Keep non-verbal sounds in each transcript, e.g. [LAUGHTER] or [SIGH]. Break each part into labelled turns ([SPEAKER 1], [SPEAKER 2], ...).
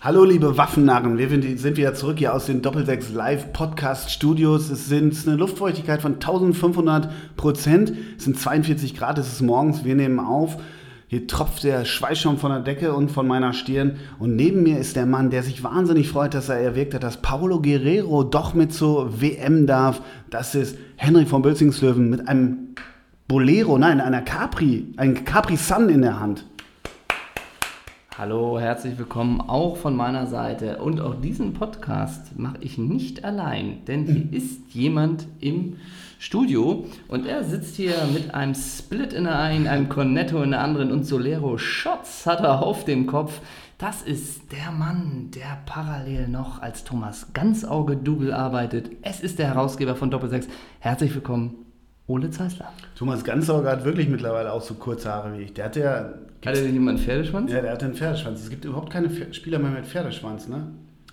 [SPEAKER 1] Hallo liebe Waffennarren, wir sind wieder zurück hier aus den Doppelsechs Live Podcast Studios. Es sind eine Luftfeuchtigkeit von 1500 Prozent, es sind 42 Grad, es ist morgens, wir nehmen auf. Hier tropft der Schweißschaum von der Decke und von meiner Stirn. Und neben mir ist der Mann, der sich wahnsinnig freut, dass er erwirkt hat, dass Paulo Guerrero doch mit zur WM darf. Das ist Henrik von Bölzingslöwen mit einem Bolero, nein, einer Capri, ein Capri Sun in der Hand.
[SPEAKER 2] Hallo, herzlich willkommen auch von meiner Seite. Und auch diesen Podcast mache ich nicht allein, denn hier hm. ist jemand im Studio und er sitzt hier mit einem Split in der einen, einem Cornetto in der anderen und Solero Shots hat er auf dem Kopf. Das ist der Mann, der parallel noch als Thomas Ganzauge Double arbeitet. Es ist der Herausgeber von Doppelsechs. Herzlich willkommen, Ole Zeisler.
[SPEAKER 1] Thomas Ganzauge hat wirklich mittlerweile auch so kurze Haare wie ich. Der hat ja
[SPEAKER 2] hat er denn jemand einen Pferdeschwanz?
[SPEAKER 1] Ja, der hat einen Pferdeschwanz. Es gibt überhaupt keine Spieler mehr mit Pferdeschwanz, ne?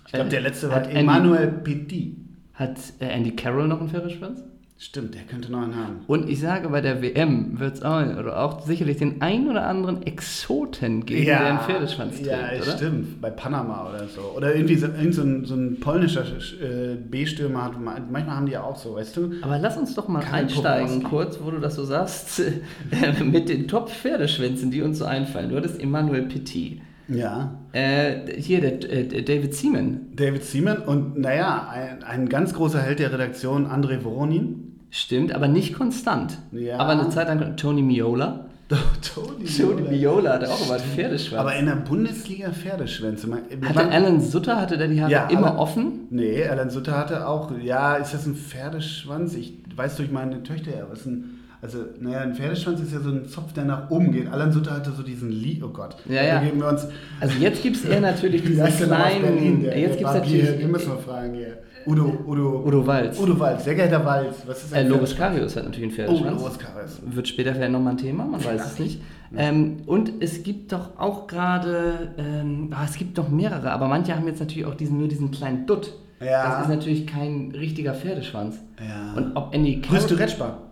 [SPEAKER 1] Ich glaube, der letzte war Emmanuel Petit.
[SPEAKER 2] Hat äh, Andy Carroll noch einen Pferdeschwanz?
[SPEAKER 1] Stimmt, der könnte noch einen haben.
[SPEAKER 2] Und ich sage, bei der WM wird es auch, oder auch sicherlich den ein oder anderen Exoten geben, ja, der einen Pferdeschwanz trägt, Ja,
[SPEAKER 1] oder? stimmt. Bei Panama oder so. Oder irgendwie so, irgend so, ein, so ein polnischer äh, B-Stürmer hat, manchmal haben die ja auch so, weißt du?
[SPEAKER 2] Aber lass uns doch mal einsteigen kurz, wo du das so sagst, [LAUGHS] mit den Top-Pferdeschwänzen, die uns so einfallen. Du hattest Emmanuel Petit.
[SPEAKER 1] Ja.
[SPEAKER 2] Äh, hier, der, äh, David Seaman.
[SPEAKER 1] David Seaman und naja, ein, ein ganz großer Held der Redaktion, André Voronin.
[SPEAKER 2] Stimmt, aber nicht konstant.
[SPEAKER 1] Ja.
[SPEAKER 2] Aber eine Zeit lang Tony Miola.
[SPEAKER 1] Tony, [LAUGHS]
[SPEAKER 2] Tony Miola hatte auch immer Pferdeschwanz.
[SPEAKER 1] Aber in der Bundesliga Pferdeschwänze.
[SPEAKER 2] hatte man, Alan Sutter, hatte der die Haare ja, immer Alan, offen?
[SPEAKER 1] Nee, Alan Sutter hatte auch, ja, ist das ein Pferdeschwanz? Ich weiß durch meine Töchter ja, was ein, also, naja, ein Pferdeschwanz ist ja so ein Zopf, der nach oben geht. Alan Sutter hatte so diesen Lie, oh Gott.
[SPEAKER 2] Ja, ja.
[SPEAKER 1] geben wir uns.
[SPEAKER 2] Also jetzt gibt es eher natürlich [LAUGHS] diese kleinen,
[SPEAKER 1] Berlin, der,
[SPEAKER 2] jetzt gibt es natürlich,
[SPEAKER 1] den müssen wir fragen hier. Udo, Udo,
[SPEAKER 2] Udo Walz.
[SPEAKER 1] Udo Walz, sehr geehrter Walz.
[SPEAKER 2] Was ist äh, Loris Karius hat natürlich einen Pferdeschwanz.
[SPEAKER 1] Oh, Loris Karius.
[SPEAKER 2] Wird später vielleicht nochmal ein Thema, man weiß es nicht. Ähm, und es gibt doch auch gerade, ähm, oh, es gibt doch mehrere, aber manche haben jetzt natürlich auch diesen, nur diesen kleinen Dutt. Ja. Das ist natürlich kein richtiger Pferdeschwanz.
[SPEAKER 1] Ja.
[SPEAKER 2] Und ob Andy
[SPEAKER 1] Rüsturetschbar.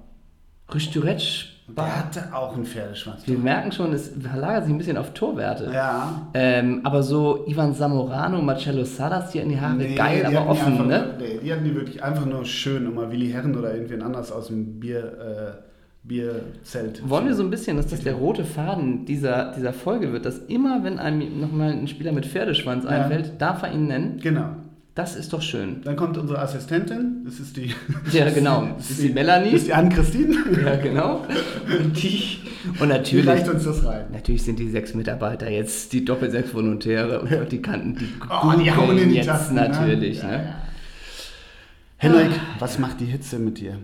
[SPEAKER 2] Rüsturetsch
[SPEAKER 1] hatte auch einen Pferdeschwanz.
[SPEAKER 2] Wir merken schon, es verlagert sich ein bisschen auf Torwerte.
[SPEAKER 1] Ja.
[SPEAKER 2] Ähm, aber so Ivan Zamorano, Marcello Salas, die hatten die Haare nee, geil, aber offen,
[SPEAKER 1] einfach,
[SPEAKER 2] ne?
[SPEAKER 1] Nee, die hatten die wirklich einfach nur schön, um mal Willi Herren oder irgendwen anders aus dem Bier... Äh, Bierzelt.
[SPEAKER 2] Wollen wir so ein bisschen, dass das der rote Faden dieser, dieser Folge wird, dass immer, wenn einem nochmal ein Spieler mit Pferdeschwanz einfällt, ja. darf er ihn nennen?
[SPEAKER 1] Genau.
[SPEAKER 2] Das ist doch schön.
[SPEAKER 1] Dann kommt unsere Assistentin, das ist die.
[SPEAKER 2] Ja, genau. [LAUGHS] Das ist die, die Melanie.
[SPEAKER 1] Das ist die Anne-Christine.
[SPEAKER 2] Ja, genau. Und die. Und natürlich.
[SPEAKER 1] Wie uns das rein?
[SPEAKER 2] Natürlich sind die sechs Mitarbeiter jetzt die Doppelsechs Volontäre und ja. die kannten die.
[SPEAKER 1] Oh, die hauen in die
[SPEAKER 2] jetzt
[SPEAKER 1] Tasten,
[SPEAKER 2] natürlich. Ne? Ja,
[SPEAKER 1] ne? Henrik, was macht die Hitze mit dir?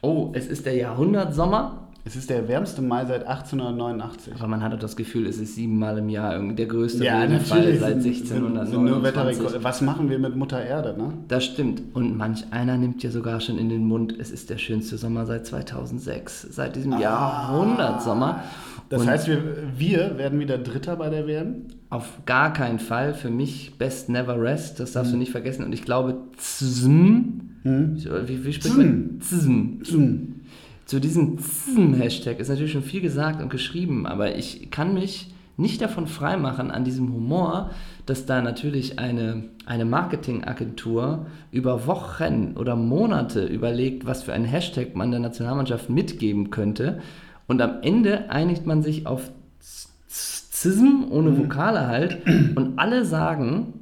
[SPEAKER 2] Oh, es ist der Jahrhundertsommer.
[SPEAKER 1] Es ist der wärmste Mai seit 1889.
[SPEAKER 2] Aber man hat das Gefühl, es ist siebenmal im Jahr der größte
[SPEAKER 1] ja,
[SPEAKER 2] Regenfall seit 1629.
[SPEAKER 1] Was machen wir mit Mutter Erde, ne?
[SPEAKER 2] Das stimmt. Und manch einer nimmt ja sogar schon in den Mund, es ist der schönste Sommer seit 2006, seit diesem ah, Jahrhundertsommer.
[SPEAKER 1] Das Und heißt, wir, wir werden wieder Dritter bei der WM?
[SPEAKER 2] Auf gar keinen Fall. Für mich Best Never Rest, das darfst hm. du nicht vergessen. Und ich glaube, ZSM, hm? wie, wie spricht man? ZSM. ZSM zu diesem Hashtag ist natürlich schon viel gesagt und geschrieben, aber ich kann mich nicht davon freimachen an diesem Humor, dass da natürlich eine, eine Marketingagentur über Wochen oder Monate überlegt, was für ein Hashtag man der Nationalmannschaft mitgeben könnte. Und am Ende einigt man sich auf Zism ohne mhm. Vokale halt und alle sagen,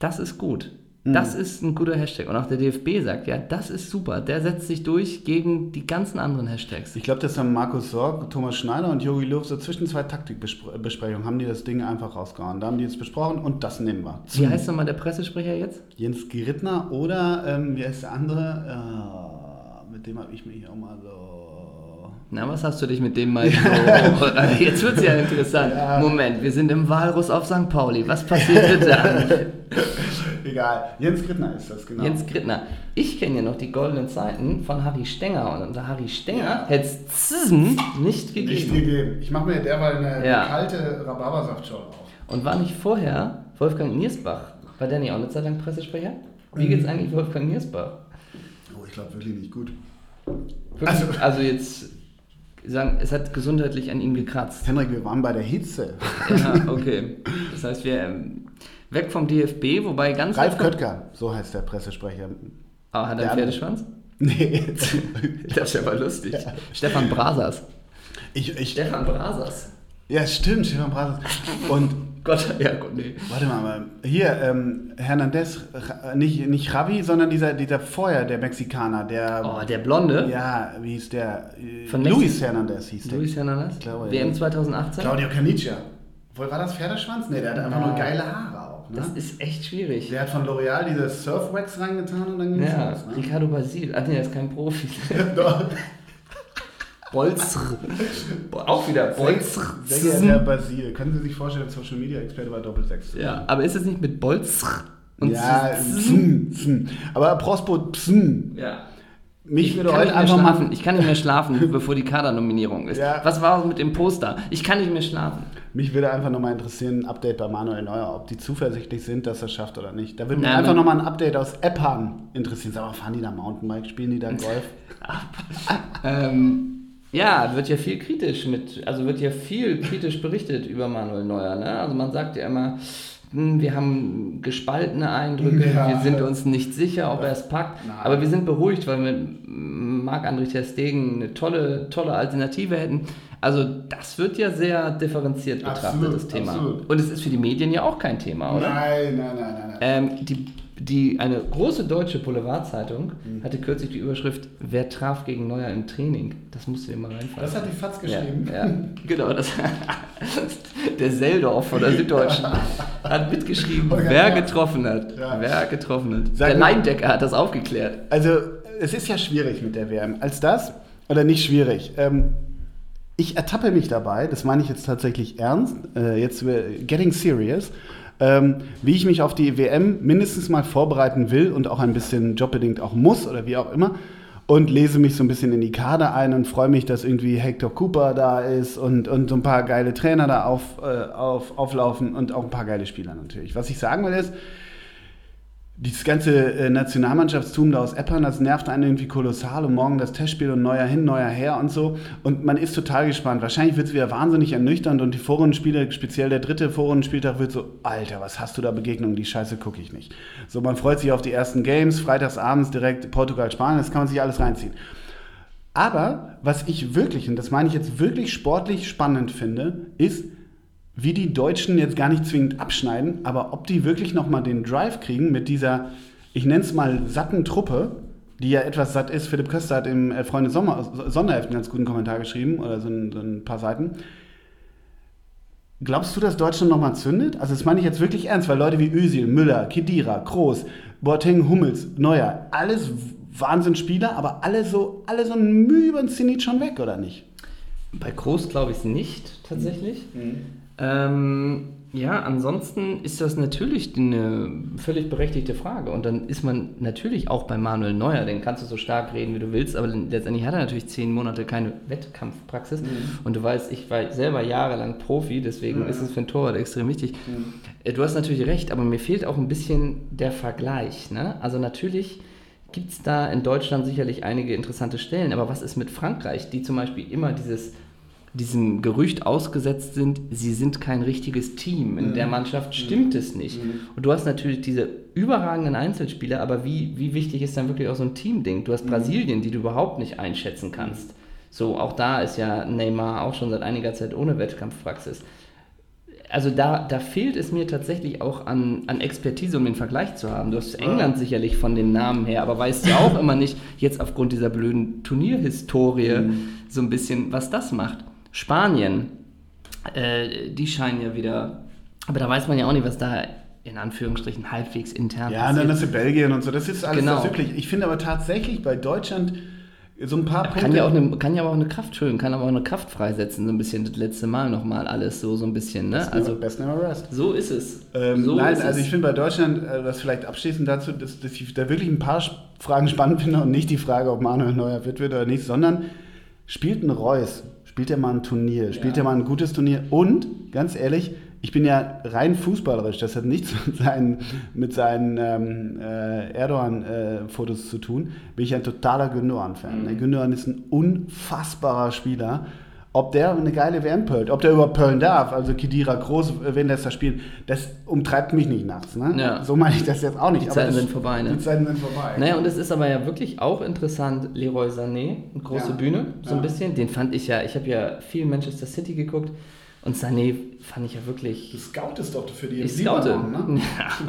[SPEAKER 2] das ist gut. Das mhm. ist ein guter Hashtag. Und auch der DFB sagt, ja, das ist super. Der setzt sich durch gegen die ganzen anderen Hashtags.
[SPEAKER 1] Ich glaube, dass dann Markus Sorg, Thomas Schneider und Jogi Löw so zwischen zwei Taktikbesprechungen haben die das Ding einfach rausgehauen. Da haben die jetzt besprochen und das nehmen wir.
[SPEAKER 2] Wie heißt nochmal der Pressesprecher jetzt?
[SPEAKER 1] Jens Gerittner oder, ähm, wie heißt der andere? Äh, mit dem habe ich mich auch mal so...
[SPEAKER 2] Na, was hast du dich mit dem mal so... jetzt wird es ja interessant. Ja. Moment, wir sind im Walrus auf St. Pauli. Was passiert dann? [LAUGHS]
[SPEAKER 1] Egal. Jens Grittner ist das, genau.
[SPEAKER 2] Jens Grittner. Ich kenne ja noch die goldenen Zeiten von Harry Stenger und unter Harry Stenger ja. hätte es nicht gegeben.
[SPEAKER 1] Nicht gegeben. Ich mache mir derweil eine, ja. kalte Rhabarbersaftschorle auf.
[SPEAKER 2] Und war nicht vorher Wolfgang Niersbach, war der nicht auch eine Zeit lang Pressesprecher? Wie geht es mhm. eigentlich Wolfgang Niersbach?
[SPEAKER 1] Oh, ich glaube wirklich nicht gut.
[SPEAKER 2] Also, also jetzt sagen, es hat gesundheitlich an ihm gekratzt.
[SPEAKER 1] Henrik, wir waren bei der Hitze.
[SPEAKER 2] Ja, okay. Das heißt, wir, ähm, Weg vom DFB, wobei ganz
[SPEAKER 1] Ralf Köttger, so heißt der Pressesprecher.
[SPEAKER 2] Ah, hat er einen. Pferdeschwanz?
[SPEAKER 1] Nee, [LAUGHS]
[SPEAKER 2] Das wäre aber lustig. Stefan Brasers.
[SPEAKER 1] ich, ich,
[SPEAKER 2] Stefan Brasers.
[SPEAKER 1] ja, stimmt, Stefan Brases. Und
[SPEAKER 2] Gott, ja gut, nee.
[SPEAKER 1] Warte mal, mal. hier, ähm, Hernandez, nicht, nicht Javi, sondern dieser, dieser vorher, der Mexikaner, der,
[SPEAKER 2] Oh, der Blonde.
[SPEAKER 1] ja, wie hieß der?
[SPEAKER 2] Von
[SPEAKER 1] Luis Hernandez hieß der.
[SPEAKER 2] Luis Hernandez.
[SPEAKER 1] Ich glaube,
[SPEAKER 2] WM
[SPEAKER 1] ja.
[SPEAKER 2] 2018.
[SPEAKER 1] Claudio Canicia. Wohl war das Pferdeschwanz? Nee, der hat einfach nur geile Haare auch, ne?
[SPEAKER 2] Das ist echt schwierig.
[SPEAKER 1] Der hat von L'Oreal dieses Surfwax reingetan und dann ging's
[SPEAKER 2] Ja,
[SPEAKER 1] los, ne?
[SPEAKER 2] Ricardo Basil. Ach nee, der ist kein Profi. [LAUGHS] [LAUGHS]
[SPEAKER 1] Doch.
[SPEAKER 2] Bolzr. [LAUGHS] Auch wieder Bolzr.
[SPEAKER 1] Sehr geehrter Herr Basil, können Sie sich vorstellen, Social Media Experte bei Doppelsechs
[SPEAKER 2] Ja, aber ist es nicht mit Bolzr? Und
[SPEAKER 1] ja, psm, psm. aber Prospo, psm.
[SPEAKER 2] ja.
[SPEAKER 1] Mich
[SPEAKER 2] Ich
[SPEAKER 1] würde
[SPEAKER 2] kann,
[SPEAKER 1] heute
[SPEAKER 2] nicht mehr
[SPEAKER 1] einfach
[SPEAKER 2] schlafen.
[SPEAKER 1] mal
[SPEAKER 2] ich kann nicht mehr schlafen, [LAUGHS] bevor die Kadernominierung ist.
[SPEAKER 1] Ja.
[SPEAKER 2] Was war mit dem Poster? Ich kann nicht mehr schlafen.
[SPEAKER 1] Mich würde einfach nochmal interessieren, ein Update bei Manuel Neuer, ob die zuversichtlich sind, dass er es schafft oder nicht. Da würde mich einfach nochmal ein Update aus Eppan interessieren. Sag mal, fahren die da Mountainbike, spielen die da Golf? [LAUGHS]
[SPEAKER 2] Ähm, ja, wird ja viel kritisch mit, also wird ja viel kritisch berichtet über Manuel Neuer. Ne? Also man sagt ja immer, hm, wir haben gespaltene Eindrücke,
[SPEAKER 1] Ja.
[SPEAKER 2] wir sind uns nicht sicher, ob er es packt,
[SPEAKER 1] Nein.
[SPEAKER 2] aber wir sind beruhigt, weil wir mit Marc-André Ter Stegen eine tolle, tolle Alternative hätten. Also das wird ja sehr differenziert betrachtet,
[SPEAKER 1] Absolut,
[SPEAKER 2] das Thema.
[SPEAKER 1] absolut.
[SPEAKER 2] Und es ist für die Medien ja auch kein Thema, oder?
[SPEAKER 1] Nein, nein, nein, nein. nein.
[SPEAKER 2] Ähm, die, die, eine große deutsche Boulevardzeitung
[SPEAKER 1] Mhm.
[SPEAKER 2] hatte kürzlich die Überschrift Wer traf gegen Neuer im Training? Das musst du dir mal reinfallen.
[SPEAKER 1] Das hat die Fatz geschrieben.
[SPEAKER 2] Ja, ja, genau. Das, [LAUGHS] der Seldorf von der Süddeutschen hat mitgeschrieben,
[SPEAKER 1] Holger
[SPEAKER 2] wer
[SPEAKER 1] Merz.
[SPEAKER 2] getroffen hat.
[SPEAKER 1] Ja.
[SPEAKER 2] Wer getroffen hat.
[SPEAKER 1] Sag
[SPEAKER 2] der Leindecker hat das aufgeklärt.
[SPEAKER 1] Also, es ist ja schwierig mit der WM. Als das, oder nicht schwierig, ähm, ich ertappe mich dabei, das meine ich jetzt tatsächlich ernst, äh, jetzt äh, getting serious, ähm, wie ich mich auf die WM mindestens mal vorbereiten will und auch ein bisschen jobbedingt auch muss oder wie auch immer. Und lese mich so ein bisschen in die Kader ein und freue mich, dass irgendwie Hector Cooper da ist und, und so ein paar geile Trainer da auf, äh, auf, auflaufen und auch ein paar geile Spieler natürlich. Was ich sagen will ist, dieses ganze äh, Nationalmannschaftstum da aus Eppern, das nervt einen irgendwie kolossal und morgen das Testspiel und neuer hin, neuer her und so. Und man ist total gespannt. Wahrscheinlich wird es wieder wahnsinnig ernüchternd und die Vorrundenspiele, speziell der dritte Vorrundenspieltag, wird so, Alter, was hast du da Begegnungen? Die Scheiße gucke ich nicht. So, man freut sich auf die ersten Games, freitagsabends direkt Portugal, Spanien, das kann man sich alles reinziehen. Aber was ich wirklich, und das meine ich jetzt wirklich sportlich spannend finde, ist, wie die Deutschen jetzt gar nicht zwingend abschneiden, aber ob die wirklich nochmal den Drive kriegen mit dieser, ich nenne es mal satten Truppe, die ja etwas satt ist. Philipp Köster hat im äh, Freunde Sommer, Sonderheft einen ganz guten Kommentar geschrieben, oder so ein, so ein paar Seiten. Glaubst du, dass Deutschland nochmal zündet? Also das meine ich jetzt wirklich ernst, weil Leute wie Özil, Müller, Kedira, Kroos, Boateng, Hummels, Neuer, alles Wahnsinnsspieler, aber alle so, alle so ein Mühe über den Zenit schon weg, oder nicht?
[SPEAKER 2] Bei Groß glaube ich es nicht, tatsächlich. Ähm, ja, ansonsten ist das natürlich eine völlig berechtigte Frage. Und dann ist man natürlich auch bei Manuel Neuer, den kannst du so stark reden, wie du willst, aber letztendlich hat er natürlich zehn Monate keine Wettkampfpraxis. Und du weißt, ich war selber jahrelang Profi, deswegen ist es für einen Torwart extrem wichtig. Äh, Du hast natürlich recht, aber mir fehlt auch ein bisschen der Vergleich. Ne? Also natürlich gibt es da in Deutschland sicherlich einige interessante Stellen, aber was ist mit Frankreich, die zum Beispiel immer dieses diesem Gerücht ausgesetzt sind, sie sind kein richtiges Team. In der Mannschaft stimmt es nicht. Und du hast natürlich diese überragenden Einzelspieler, aber wie, wie wichtig ist dann wirklich auch so ein Teamding? Du hast Brasilien, die du überhaupt nicht einschätzen kannst. So, auch da ist ja Neymar auch schon seit einiger Zeit ohne Wettkampfpraxis. Also da, da fehlt es mir tatsächlich auch an, an Expertise, um den Vergleich zu haben. Du hast England sicherlich von den Namen her, aber weißt ja auch immer nicht, jetzt aufgrund dieser blöden Turnierhistorie, so ein bisschen, was das macht. Spanien, äh, die scheinen ja wieder, aber da weiß man ja auch nicht, was da in Anführungsstrichen halbwegs intern
[SPEAKER 1] Ja, und dann hast du Belgien und so. Das ist alles
[SPEAKER 2] Genau.
[SPEAKER 1] das üblich. Ich finde aber tatsächlich bei Deutschland so ein paar
[SPEAKER 2] Kann ja, auch eine, kann ja aber auch eine Kraft schön, kann aber auch eine Kraft freisetzen, so ein bisschen das letzte Mal nochmal alles so, so ein bisschen, ne?
[SPEAKER 1] also
[SPEAKER 2] Also
[SPEAKER 1] Best Never Rest.
[SPEAKER 2] so ist es.
[SPEAKER 1] Ähm,
[SPEAKER 2] so
[SPEAKER 1] nein,
[SPEAKER 2] ist
[SPEAKER 1] also
[SPEAKER 2] es.
[SPEAKER 1] ich finde bei Deutschland, äh, das vielleicht abschließend dazu, dass, dass ich da wirklich ein paar Fragen spannend finde und nicht die Frage, ob Manuel Neuer fit wird oder nicht, sondern spielt ein Reus, spielt er mal ein Turnier, spielt er mal ein gutes Turnier und, ganz ehrlich, ich bin ja rein fußballerisch, das hat nichts [LAUGHS] mit seinen, mit seinen ähm, äh, Erdogan-Fotos zu tun, bin ich ein totaler Gündogan-Fan.
[SPEAKER 2] Mhm.
[SPEAKER 1] Gündogan ist ein unfassbarer Spieler ob der eine geile WM pölt, ob der überhaupt pöllen darf, also Kedira groß, äh, wenn das da spielt, das umtreibt mich nicht nachts. Ne?
[SPEAKER 2] Ja.
[SPEAKER 1] So meine ich das jetzt auch nicht.
[SPEAKER 2] Die Zeiten
[SPEAKER 1] das,
[SPEAKER 2] sind vorbei, ne?
[SPEAKER 1] Die Zeiten sind vorbei.
[SPEAKER 2] Naja, und es ist aber ja wirklich auch interessant, Leroy Sané, eine große
[SPEAKER 1] Ja.
[SPEAKER 2] So
[SPEAKER 1] Ja.
[SPEAKER 2] ein bisschen. Den fand ich ja, ich habe ja viel Manchester City geguckt und Sané fand ich ja wirklich.
[SPEAKER 1] Du scoutest doch für die
[SPEAKER 2] Ich scoute.
[SPEAKER 1] Libanon, ne?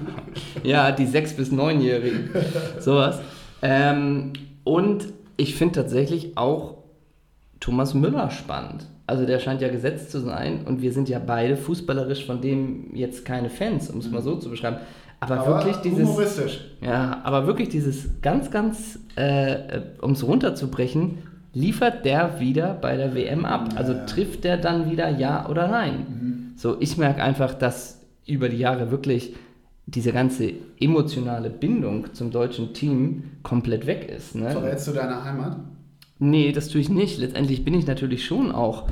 [SPEAKER 1] [LAUGHS]
[SPEAKER 2] ja, die 6- bis 9-Jährigen. [LAUGHS] Sowas. Ähm, und ich finde tatsächlich auch Thomas Müller spannend. Also der scheint ja gesetzt zu sein und wir sind ja beide fußballerisch von dem jetzt keine Fans, um es mal so zu beschreiben. Aber,
[SPEAKER 1] Aber
[SPEAKER 2] wirklich dieses.
[SPEAKER 1] humoristisch.
[SPEAKER 2] Ja, aber wirklich dieses ganz, ganz, äh, um es runterzubrechen, liefert der wieder bei der WM ab? Also
[SPEAKER 1] Ja.
[SPEAKER 2] trifft der dann wieder ja oder nein? So, ich merke einfach, dass über die Jahre wirklich diese ganze emotionale Bindung zum deutschen Team komplett weg ist. Ne?
[SPEAKER 1] Verrätst du deine Heimat?
[SPEAKER 2] Nee, das tue ich nicht. Letztendlich bin ich natürlich schon auch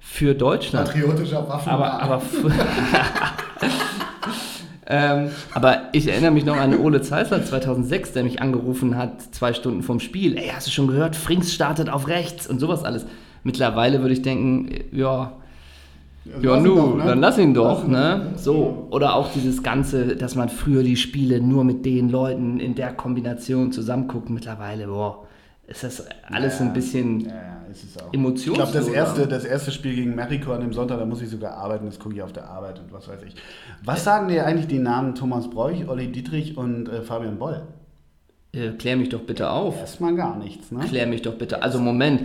[SPEAKER 2] für Deutschland.
[SPEAKER 1] Patriotischer Waffen.
[SPEAKER 2] Aber, aber, [LAUGHS] ähm, aber ich erinnere mich noch an Ole Zeissler 2006, der mich angerufen hat, zwei Stunden vom Spiel. Ey, hast du schon gehört? Frings startet auf rechts und sowas alles. Mittlerweile würde ich denken, ja, ja,
[SPEAKER 1] Lass ihn
[SPEAKER 2] nu,
[SPEAKER 1] doch, ne?
[SPEAKER 2] dann lass ihn doch,
[SPEAKER 1] Lass ihn
[SPEAKER 2] ne? So. Oder auch dieses Ganze, dass man früher die Spiele nur mit den Leuten in der Kombination zusammenguckt. Mittlerweile, boah, ist das alles
[SPEAKER 1] Ja,
[SPEAKER 2] ein bisschen
[SPEAKER 1] Ja, auch. Ich glaube, das erste, das erste Spiel gegen Mexiko an dem Sonntag, da muss ich sogar arbeiten, das gucke ich auf der Arbeit und was weiß ich. Was sagen dir eigentlich die Namen Thomas Bräuch, Olli Dietrich und äh, Fabian Boll?
[SPEAKER 2] Äh, klär mich doch bitte auf.
[SPEAKER 1] Erstmal gar nichts, ne?
[SPEAKER 2] Klär mich doch bitte. Also Moment,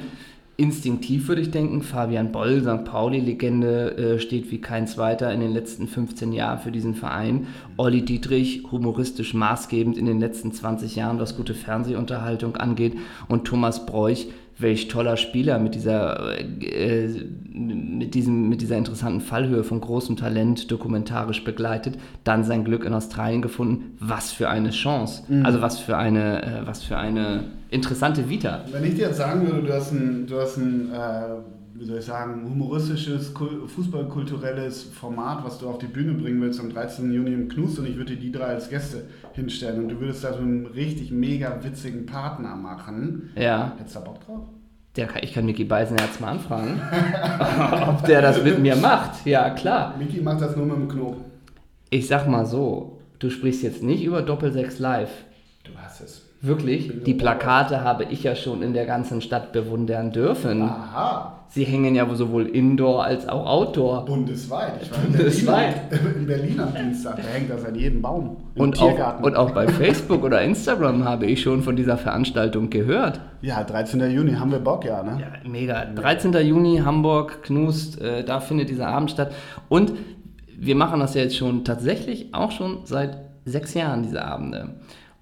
[SPEAKER 2] instinktiv würde ich denken, Fabian Boll, St. Pauli-Legende, äh, steht wie kein zweiter in den letzten 15 Jahren für diesen Verein. Olli Dietrich, humoristisch maßgebend in den letzten 20 Jahren, was gute Fernsehunterhaltung angeht. Und Thomas Bräuch, welch toller Spieler mit dieser, äh, mit, diesem, mit dieser interessanten Fallhöhe von großem Talent, dokumentarisch begleitet, dann sein Glück in Australien gefunden. Was für eine Chance. Also was für eine, äh, was für eine interessante Vita.
[SPEAKER 1] Wenn ich dir jetzt sagen würde, du hast ein, du hast ein äh, wie soll ich sagen, humoristisches, kul- fußballkulturelles Format, was du auf die Bühne bringen willst am 13. Juni im Knust und ich würde dir die drei als Gäste hinstellen und du würdest da so einen richtig mega witzigen Partner machen.
[SPEAKER 2] Ja,
[SPEAKER 1] Hättest du da Bock drauf?
[SPEAKER 2] der kann, ich kann Micky Beisenherz mal anfragen, [LAUGHS] ob der das mit mir macht. Ja, klar.
[SPEAKER 1] Miki macht das nur mit dem Knob.
[SPEAKER 2] Ich sag mal so, du sprichst jetzt nicht über Doppelsechs live.
[SPEAKER 1] Du hast es.
[SPEAKER 2] Wirklich, die Plakate habe ich ja schon in der ganzen Stadt bewundern dürfen.
[SPEAKER 1] Aha,
[SPEAKER 2] Sie hängen ja sowohl indoor als auch outdoor.
[SPEAKER 1] bundesweit. Ich war in
[SPEAKER 2] Bundesweit.
[SPEAKER 1] Berlin, in Berlin am Dienstag, da hängt das an jedem Baum. Im
[SPEAKER 2] Und auch, und auch bei Facebook oder Instagram habe ich schon von dieser Veranstaltung gehört.
[SPEAKER 1] ja, 13. Juni, haben wir Bock, ja, ne?
[SPEAKER 2] Ja, mega. 13. Juni, Hamburg, Knust, äh, da findet dieser Abend statt. Und wir machen das ja jetzt schon tatsächlich auch schon seit sechs Jahren, diese Abende.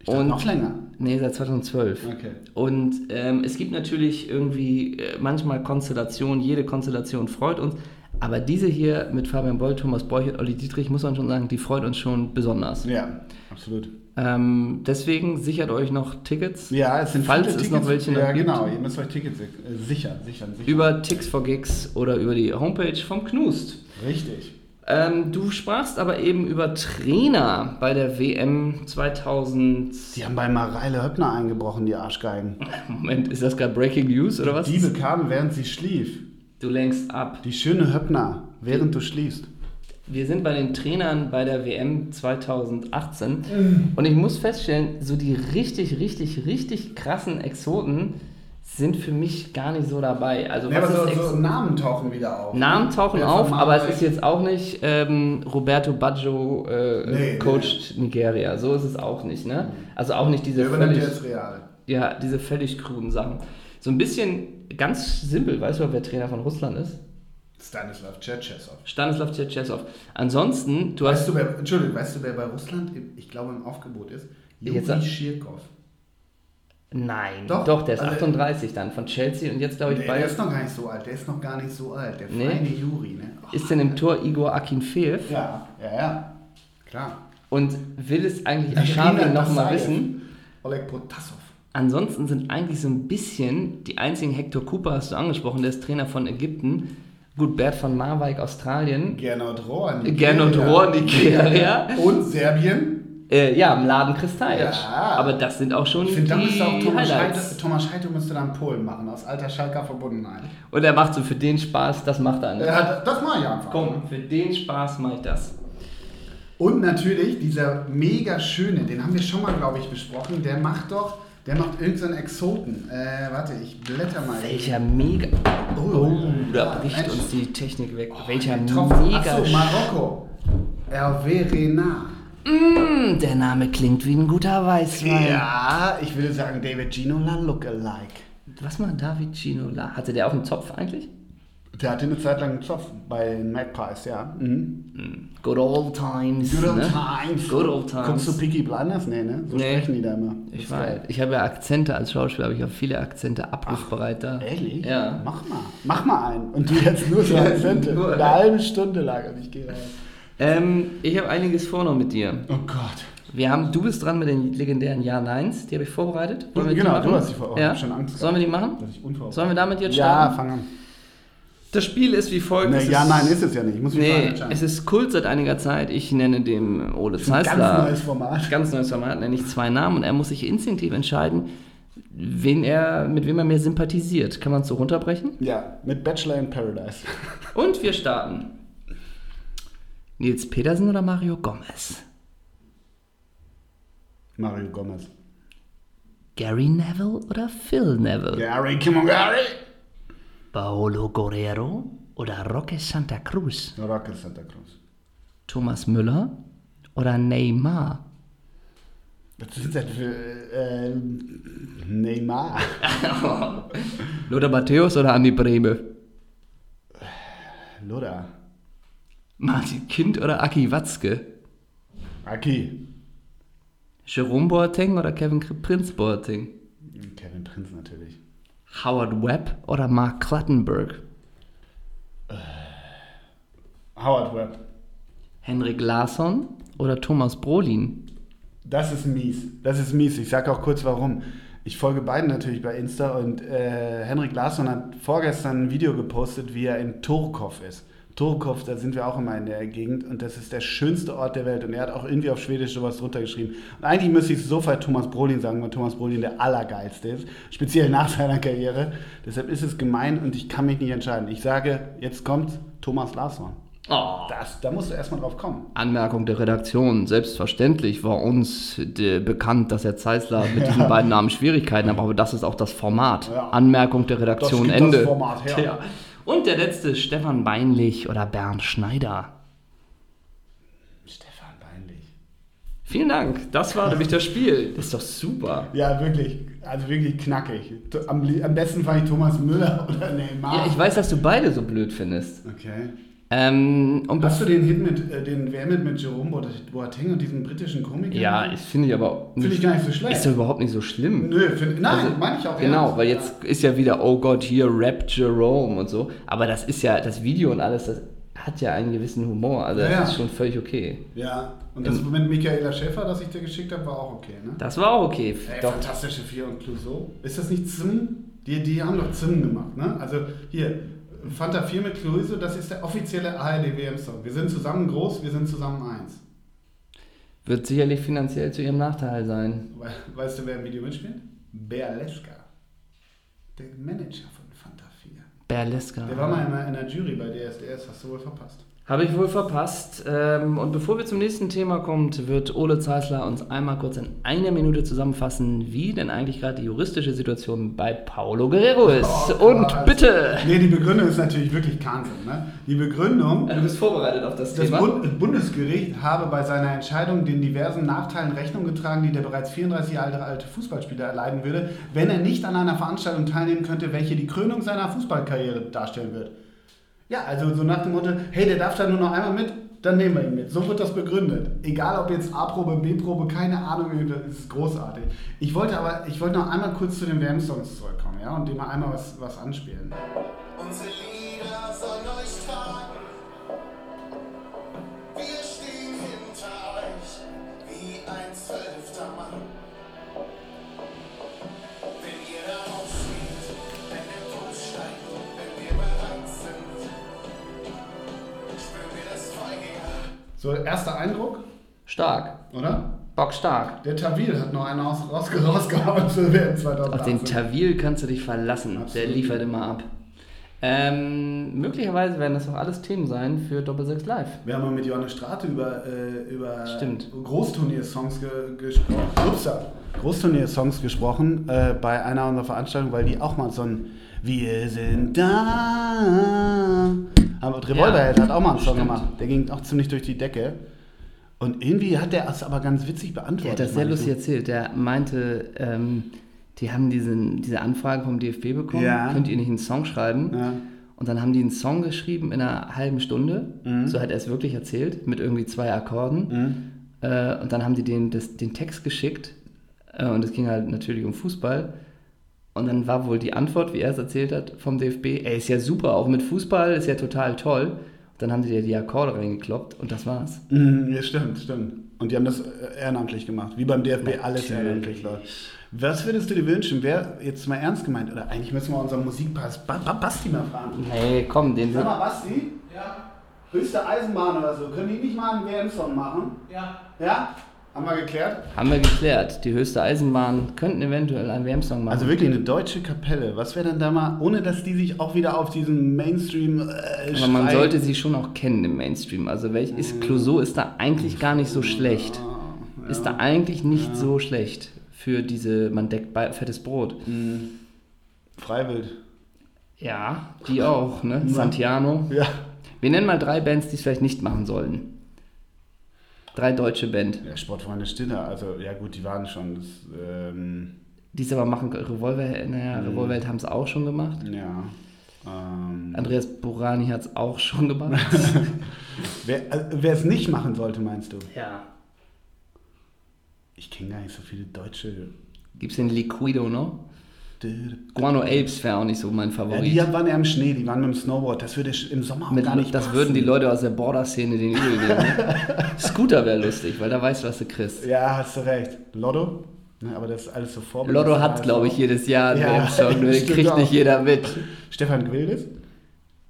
[SPEAKER 1] Ich
[SPEAKER 2] Und
[SPEAKER 1] noch länger.
[SPEAKER 2] Nee, seit 2012.
[SPEAKER 1] Okay.
[SPEAKER 2] Und ähm, es gibt natürlich irgendwie äh, manchmal Konstellationen, jede Konstellation freut uns. Aber diese hier mit Fabian Boll, Thomas Beuch und Olli Dietrich, muss man schon sagen, die freut uns schon besonders.
[SPEAKER 1] Ja, absolut.
[SPEAKER 2] Ähm, deswegen sichert euch noch Tickets.
[SPEAKER 1] Ja, es sind
[SPEAKER 2] falls es
[SPEAKER 1] Tickets.
[SPEAKER 2] noch welche
[SPEAKER 1] Ja,
[SPEAKER 2] noch gibt.
[SPEAKER 1] genau, ihr müsst euch Tickets äh, sichern, sichern, sichern.
[SPEAKER 2] Über Tix for Gigs oder über die Homepage vom Knust.
[SPEAKER 1] Richtig.
[SPEAKER 2] Ähm, du sprachst aber eben über Trainer bei der WM 2000.
[SPEAKER 1] Die haben bei Mareile Höppner eingebrochen, die Arschgeigen. [LAUGHS]
[SPEAKER 2] Moment, ist das gerade Breaking News oder was?
[SPEAKER 1] Die bekamen, während sie schlief.
[SPEAKER 2] Du lenkst ab.
[SPEAKER 1] Die schöne Höppner, während du schliefst.
[SPEAKER 2] Wir sind bei den Trainern bei der WM 2018 und ich muss feststellen, so die richtig, richtig, richtig krassen Exoten sind für mich gar nicht so dabei. Also
[SPEAKER 1] Ja,
[SPEAKER 2] was
[SPEAKER 1] aber
[SPEAKER 2] ist
[SPEAKER 1] so, Namen tauchen wieder auf.
[SPEAKER 2] Namen tauchen
[SPEAKER 1] Wer
[SPEAKER 2] auf, aber es ist jetzt auch nicht ähm, Roberto Baggio äh,
[SPEAKER 1] Nee,
[SPEAKER 2] coacht Nigeria. So ist es auch nicht, ne? Also auch nicht diese völlig,
[SPEAKER 1] jetzt real.
[SPEAKER 2] ja, diese völlig kruden Sachen. So ein bisschen ganz simpel, weißt du, wer Trainer von Russland ist?
[SPEAKER 1] Stanislav Tschetschesow.
[SPEAKER 2] Stanislav Tschetschesow. Ansonsten, du
[SPEAKER 1] Weißt
[SPEAKER 2] hast
[SPEAKER 1] du, wer, Entschuldigung, weißt du, wer bei Russland, ich glaube, im Aufgebot ist? Juri Schirkov.
[SPEAKER 2] Nein,
[SPEAKER 1] Doch,
[SPEAKER 2] doch, der ist
[SPEAKER 1] also-
[SPEAKER 2] 38 dann von Chelsea und jetzt glaube ich bei.
[SPEAKER 1] der ist noch gar nicht so alt, der ist noch gar nicht so alt. Der
[SPEAKER 2] Nee.
[SPEAKER 1] feine Juri, ne? Oh,
[SPEAKER 2] Ist denn im Tor Igor Akinfeev
[SPEAKER 1] Ja, ja, ja. Klar.
[SPEAKER 2] und will es eigentlich Aschabi
[SPEAKER 1] Irina
[SPEAKER 2] nochmal
[SPEAKER 1] Tassajew.
[SPEAKER 2] wissen?
[SPEAKER 1] Oleg Potasov.
[SPEAKER 2] Ansonsten sind eigentlich so ein bisschen die einzigen Hector Cooper hast du angesprochen, der ist Trainer von Ägypten. Gut, Bert von Marwijk, Australien.
[SPEAKER 1] Gernot Rohr.
[SPEAKER 2] Gernot Rohr, Nigeria.
[SPEAKER 1] Und Serbien.
[SPEAKER 2] Äh, ja, im Laden Kristall.
[SPEAKER 1] Ja.
[SPEAKER 2] Aber das sind auch schon
[SPEAKER 1] Ich finde, da müsste auch Thomas
[SPEAKER 2] Highlights.
[SPEAKER 1] Scheite, Thomas Scheite müsste dann Polen machen, aus alter Schalker Verbundenheit.
[SPEAKER 2] Und er macht so für den Spaß, das macht er. Ne?
[SPEAKER 1] Ja, das mache ich einfach.
[SPEAKER 2] Komm, für den Spaß mache ich das.
[SPEAKER 1] Und natürlich dieser mega schöne, den haben wir schon mal, glaube ich, besprochen, der macht doch, der macht irgendeinen Exoten. Äh, warte, ich blätter mal.
[SPEAKER 2] Welcher mega.
[SPEAKER 1] Oh,
[SPEAKER 2] Oh, da
[SPEAKER 1] ja,
[SPEAKER 2] bricht
[SPEAKER 1] Mensch.
[SPEAKER 2] uns die Technik weg. Welcher
[SPEAKER 1] Tropfen.
[SPEAKER 2] mega.
[SPEAKER 1] Achso, Marokko. Hervé Renard.
[SPEAKER 2] Mm, der Name klingt wie ein guter Weißwein.
[SPEAKER 1] Ja, ich würde sagen David Ginola Lookalike.
[SPEAKER 2] Was macht David Ginola? Hatte der auch einen Zopf eigentlich?
[SPEAKER 1] Der hatte eine Zeit lang einen Zopf bei Magpies, ja. Mhm.
[SPEAKER 2] Good old times.
[SPEAKER 1] Good old
[SPEAKER 2] ne?
[SPEAKER 1] times.
[SPEAKER 2] Good old times.
[SPEAKER 1] Guckst du Peaky Blinders? Nee, ne? So
[SPEAKER 2] Nee.
[SPEAKER 1] sprechen die da immer.
[SPEAKER 2] Ich weiß.
[SPEAKER 1] geil.
[SPEAKER 2] Ich habe ja Akzente als Schauspieler, habe ich auch viele Akzente abrufbereit da.
[SPEAKER 1] Ehrlich?
[SPEAKER 2] Ja.
[SPEAKER 1] Mach mal. Mach mal einen. Und du jetzt nur so Akzente. Eine halbe Stunde lang und ich gehe rein.
[SPEAKER 2] Ähm, ich habe einiges vor noch mit dir.
[SPEAKER 1] Oh Gott.
[SPEAKER 2] Wir haben, du bist dran mit den legendären Ja-Neins, die habe ich vorbereitet. Wollen wir die
[SPEAKER 1] Genau,
[SPEAKER 2] machen?
[SPEAKER 1] du hast die vorbereitet.
[SPEAKER 2] Ja?
[SPEAKER 1] Ich schon Angst
[SPEAKER 2] Sollen wir die machen? Sollen wir damit jetzt
[SPEAKER 1] Ja,
[SPEAKER 2] starten?
[SPEAKER 1] fang an.
[SPEAKER 2] Das Spiel ist wie folgt.
[SPEAKER 1] Nee, ja,
[SPEAKER 2] ist-
[SPEAKER 1] nein, ist es ja nicht. Ich muss mich
[SPEAKER 2] Nee, es ist Kult seit einiger Zeit. Ich nenne dem Ole
[SPEAKER 1] ein
[SPEAKER 2] Zeissler.
[SPEAKER 1] ganz neues Format.
[SPEAKER 2] Ganz neues Format, nenne ich zwei Namen und er muss sich instinktiv entscheiden, wen er, mit wem er mehr sympathisiert. Kann man es so runterbrechen?
[SPEAKER 1] Ja, mit Bachelor in Paradise.
[SPEAKER 2] Und wir starten. Nils Petersen oder Mario Gomez?
[SPEAKER 1] Mario Gomez.
[SPEAKER 2] Gary Neville oder Phil Neville?
[SPEAKER 1] Gary, come on, Gary!
[SPEAKER 2] Paolo Guerrero oder Roque Santa Cruz?
[SPEAKER 1] Rocket Santa Cruz.
[SPEAKER 2] Thomas Müller oder Neymar?
[SPEAKER 1] Was ist das für äh, Neymar? [LAUGHS]
[SPEAKER 2] Lothar Matthäus oder Andi Breme?
[SPEAKER 1] Loda.
[SPEAKER 2] Martin Kind oder Aki Watzke?
[SPEAKER 1] Aki.
[SPEAKER 2] Jerome Boateng oder Kevin Prince Boateng?
[SPEAKER 1] Kevin Prinz natürlich.
[SPEAKER 2] Howard Webb oder Mark Clattenburg?
[SPEAKER 1] Howard Webb.
[SPEAKER 2] Henrik Larsson oder Thomas Brolin?
[SPEAKER 1] Das ist mies. Das ist mies. Ich sage auch kurz warum. Ich folge beiden natürlich bei Insta und äh, Henrik Larsson hat vorgestern ein Video gepostet, wie er in Turkov ist. Turkov, da sind wir auch immer in der Gegend und das ist der schönste Ort der Welt. Und er hat auch irgendwie auf Schwedisch sowas drunter geschrieben. Und eigentlich müsste ich sofort Thomas Brolin sagen, weil Thomas Brolin der Allergeilste ist, speziell nach seiner Karriere. Deshalb ist es gemein und ich kann mich nicht entscheiden. Ich sage, jetzt kommt Thomas Larsson.
[SPEAKER 2] Oh.
[SPEAKER 1] Das, da musst du erstmal drauf kommen.
[SPEAKER 2] Anmerkung der Redaktion. Selbstverständlich war uns äh, bekannt, dass Herr Zeisler mit diesen beiden Namen Schwierigkeiten hat, aber das ist auch das Format.
[SPEAKER 1] Ja.
[SPEAKER 2] Anmerkung der Redaktion
[SPEAKER 1] Das gibt das
[SPEAKER 2] Ende.
[SPEAKER 1] Format her.
[SPEAKER 2] Tja. Und der letzte, Stefan Beinlich oder Bernd Schneider.
[SPEAKER 1] Stefan Beinlich.
[SPEAKER 2] Vielen Dank. Das war nämlich das Spiel. [LAUGHS] Ist doch super.
[SPEAKER 1] Ja, wirklich. Also wirklich knackig. Am, am besten fand ich Thomas Müller [LAUGHS] oder Neymar.
[SPEAKER 2] Ja, ich weiß, dass du beide so blöd findest.
[SPEAKER 1] Okay.
[SPEAKER 2] Ähm,
[SPEAKER 1] Hast du den Hit mit, äh, den wer mit, Jerome Boateng und diesem britischen Komiker?
[SPEAKER 2] ja, ich finde ich aber
[SPEAKER 1] Finde ich gar nicht so schlecht.
[SPEAKER 2] Ist doch überhaupt nicht so schlimm.
[SPEAKER 1] Nö, find, nein,
[SPEAKER 2] Also,
[SPEAKER 1] meine ich auch
[SPEAKER 2] Genau,
[SPEAKER 1] ernst.
[SPEAKER 2] weil jetzt ist ja wieder, oh Gott, hier Rap Jerome und so. Aber das ist ja, das Video und alles, das hat ja einen gewissen Humor. Also
[SPEAKER 1] Ja,
[SPEAKER 2] das
[SPEAKER 1] ja.
[SPEAKER 2] ist schon völlig okay.
[SPEAKER 1] Ja, und das mit Michaela Schäfer, das ich dir geschickt habe, war auch okay, ne?
[SPEAKER 2] Das war auch okay.
[SPEAKER 1] Ey,
[SPEAKER 2] Doch.
[SPEAKER 1] Fantastische Vier und Clouseau. Ist das nicht Zim? Die, die haben doch Zim gemacht, ne? Also hier, Fanta 4 mit Clouseau, das ist der offizielle ARD-WM-Song. Wir sind zusammen groß, wir sind zusammen eins.
[SPEAKER 2] Wird sicherlich finanziell zu ihrem Nachteil sein.
[SPEAKER 1] We weißt du, wer im Video mitspielt? Berleska. Der Manager von Fanta 4.
[SPEAKER 2] Berleska.
[SPEAKER 1] Der war mal in einer Jury bei DSDS, hast du wohl verpasst.
[SPEAKER 2] Habe ich wohl verpasst. Ähm, und bevor wir zum nächsten Thema kommen, wird Ole Zeisler uns einmal kurz in einer Minute zusammenfassen, wie denn eigentlich gerade die juristische Situation bei Paulo Guerrero ist.
[SPEAKER 1] Oh
[SPEAKER 2] und bitte!
[SPEAKER 1] Nee, die Begründung ist natürlich wirklich Wahnsinn. Ne? Die Begründung,
[SPEAKER 2] Du bist vorbereitet auf das,
[SPEAKER 1] das
[SPEAKER 2] Thema.
[SPEAKER 1] Bund Bundesgericht habe bei seiner Entscheidung den diversen Nachteilen Rechnung getragen, die der bereits 34 Jahre alte Fußballspieler erleiden würde, wenn er nicht an einer Veranstaltung teilnehmen könnte, welche die Krönung seiner Fußballkarriere darstellen wird. Ja, also so nach dem Motto, hey, der darf da nur noch einmal mit, dann nehmen wir ihn mit. So wird das begründet. Egal ob jetzt A-Probe, B-Probe, keine Ahnung, das ist großartig. Ich wollte aber, ich wollte noch einmal kurz zu den WM-Songs zurückkommen, ja, und dir mal einmal was, was anspielen.
[SPEAKER 3] Unsere Lieder sollen euch tragen.
[SPEAKER 1] So, erster Eindruck,
[SPEAKER 2] Stark.
[SPEAKER 1] oder?
[SPEAKER 2] bockstark.
[SPEAKER 1] Der Tawil hat noch einen aus, raus, [LAUGHS] rausgehauen für WM 2018.
[SPEAKER 2] Auf den Tawil kannst du dich verlassen. Der
[SPEAKER 1] Absolut.
[SPEAKER 2] liefert immer ab. Ähm, möglicherweise werden das auch alles Themen sein für Doppelsechs Live.
[SPEAKER 1] Wir haben mal mit Johannes Strate über, äh, über. Großturnier-Songs ge gesprochen. Upsa. Großturnier-Songs gesprochen äh, bei einer unserer Veranstaltungen, weil die auch mal so ein Wir sind da. Aber Revolverheld
[SPEAKER 2] Ja,
[SPEAKER 1] hat auch mal einen Song
[SPEAKER 2] stimmt.
[SPEAKER 1] gemacht. Der ging auch ziemlich durch die Decke. Und irgendwie hat der es aber ganz witzig beantwortet.
[SPEAKER 2] hat das sehr lustig erzählt. Der meinte, ähm, die haben diesen, diese Anfrage vom DFB bekommen.
[SPEAKER 1] Ja.
[SPEAKER 2] Könnt ihr nicht einen Song schreiben?
[SPEAKER 1] Ja.
[SPEAKER 2] Und dann haben die einen Song geschrieben in einer halben Stunde.
[SPEAKER 1] Mhm.
[SPEAKER 2] So hat er es wirklich erzählt, mit irgendwie zwei Akkorden. Äh, und dann haben die den, das, den Text geschickt. Äh, und es ging halt natürlich um Fußball. Und dann war wohl die Antwort, wie er es erzählt hat, vom DFB, ey, ist ja super, auch mit Fußball, ist ja total toll. Und dann haben die dir die Akkorde reingekloppt und das war's.
[SPEAKER 1] Mhm, ja, stimmt, stimmt. Und die haben das äh, ehrenamtlich gemacht, wie beim DFB alles ehrenamtlich läuft. Was würdest du dir wünschen? Wer jetzt mal ernst gemeint? Oder eigentlich müssen wir unseren Musikpass ba ba Basti mal fragen.
[SPEAKER 2] Nee, komm, den
[SPEAKER 1] Sag mal, Basti,
[SPEAKER 3] Ja,
[SPEAKER 1] höchste Eisenbahn oder so, können die nicht mal einen WM-Song machen?
[SPEAKER 3] ja.
[SPEAKER 1] Ja? Haben wir geklärt?
[SPEAKER 2] haben wir geklärt. Die höchste Eisenbahn könnten eventuell einen WM-Song machen.
[SPEAKER 1] Also wirklich eine deutsche Kapelle. Was wäre dann da mal, ohne dass die sich auch wieder auf diesen Mainstream äh,
[SPEAKER 2] Aber man sollte sie schon auch kennen im Mainstream. Also welch ist Clouseau ist da eigentlich gar nicht so schlecht.
[SPEAKER 1] Ah,
[SPEAKER 2] Ist da eigentlich nicht so schlecht für diese, man deckt bei, fettes Brot.
[SPEAKER 1] Freiwild.
[SPEAKER 2] Ja, die auch, ne? Santiano.
[SPEAKER 1] Ja.
[SPEAKER 2] Wir nennen mal drei Bands, die es vielleicht nicht machen sollten. Drei deutsche Band.
[SPEAKER 1] Ja, Sportfreunde Stiller, also ja gut, die waren schon. Das, ähm,
[SPEAKER 2] Die es aber machen, Revolver, naja, Revolverheld haben es auch schon gemacht.
[SPEAKER 1] ja. Ähm,
[SPEAKER 2] Andreas Burani hat es auch schon gemacht. [LAUGHS]
[SPEAKER 1] wer also, es nicht machen sollte, meinst du?
[SPEAKER 2] ja.
[SPEAKER 1] Ich kenne gar nicht so viele deutsche.
[SPEAKER 2] Gibt es den Liquido noch?
[SPEAKER 1] Ja,
[SPEAKER 2] Guano Apes wäre auch nicht so mein Favorit.
[SPEAKER 1] die waren ja im Schnee, die waren mit dem Snowboard. Das würde im Sommer auch
[SPEAKER 2] Mit,
[SPEAKER 1] gar nicht
[SPEAKER 2] das
[SPEAKER 1] passen.
[SPEAKER 2] würden die Leute aus der Border-Szene den übel nehmen. Ne? [LAUGHS] Scooter wäre lustig, weil da weißt du, was du kriegst.
[SPEAKER 1] Ja, hast du recht. Lotto? Ne, aber das ist alles so vorbelastet.
[SPEAKER 2] Lotto hat, glaube ich, jedes Jahr einen
[SPEAKER 1] Ja,
[SPEAKER 2] den
[SPEAKER 1] stimmt
[SPEAKER 2] kriegt nicht jeder mit.
[SPEAKER 1] Stefan Gwildes?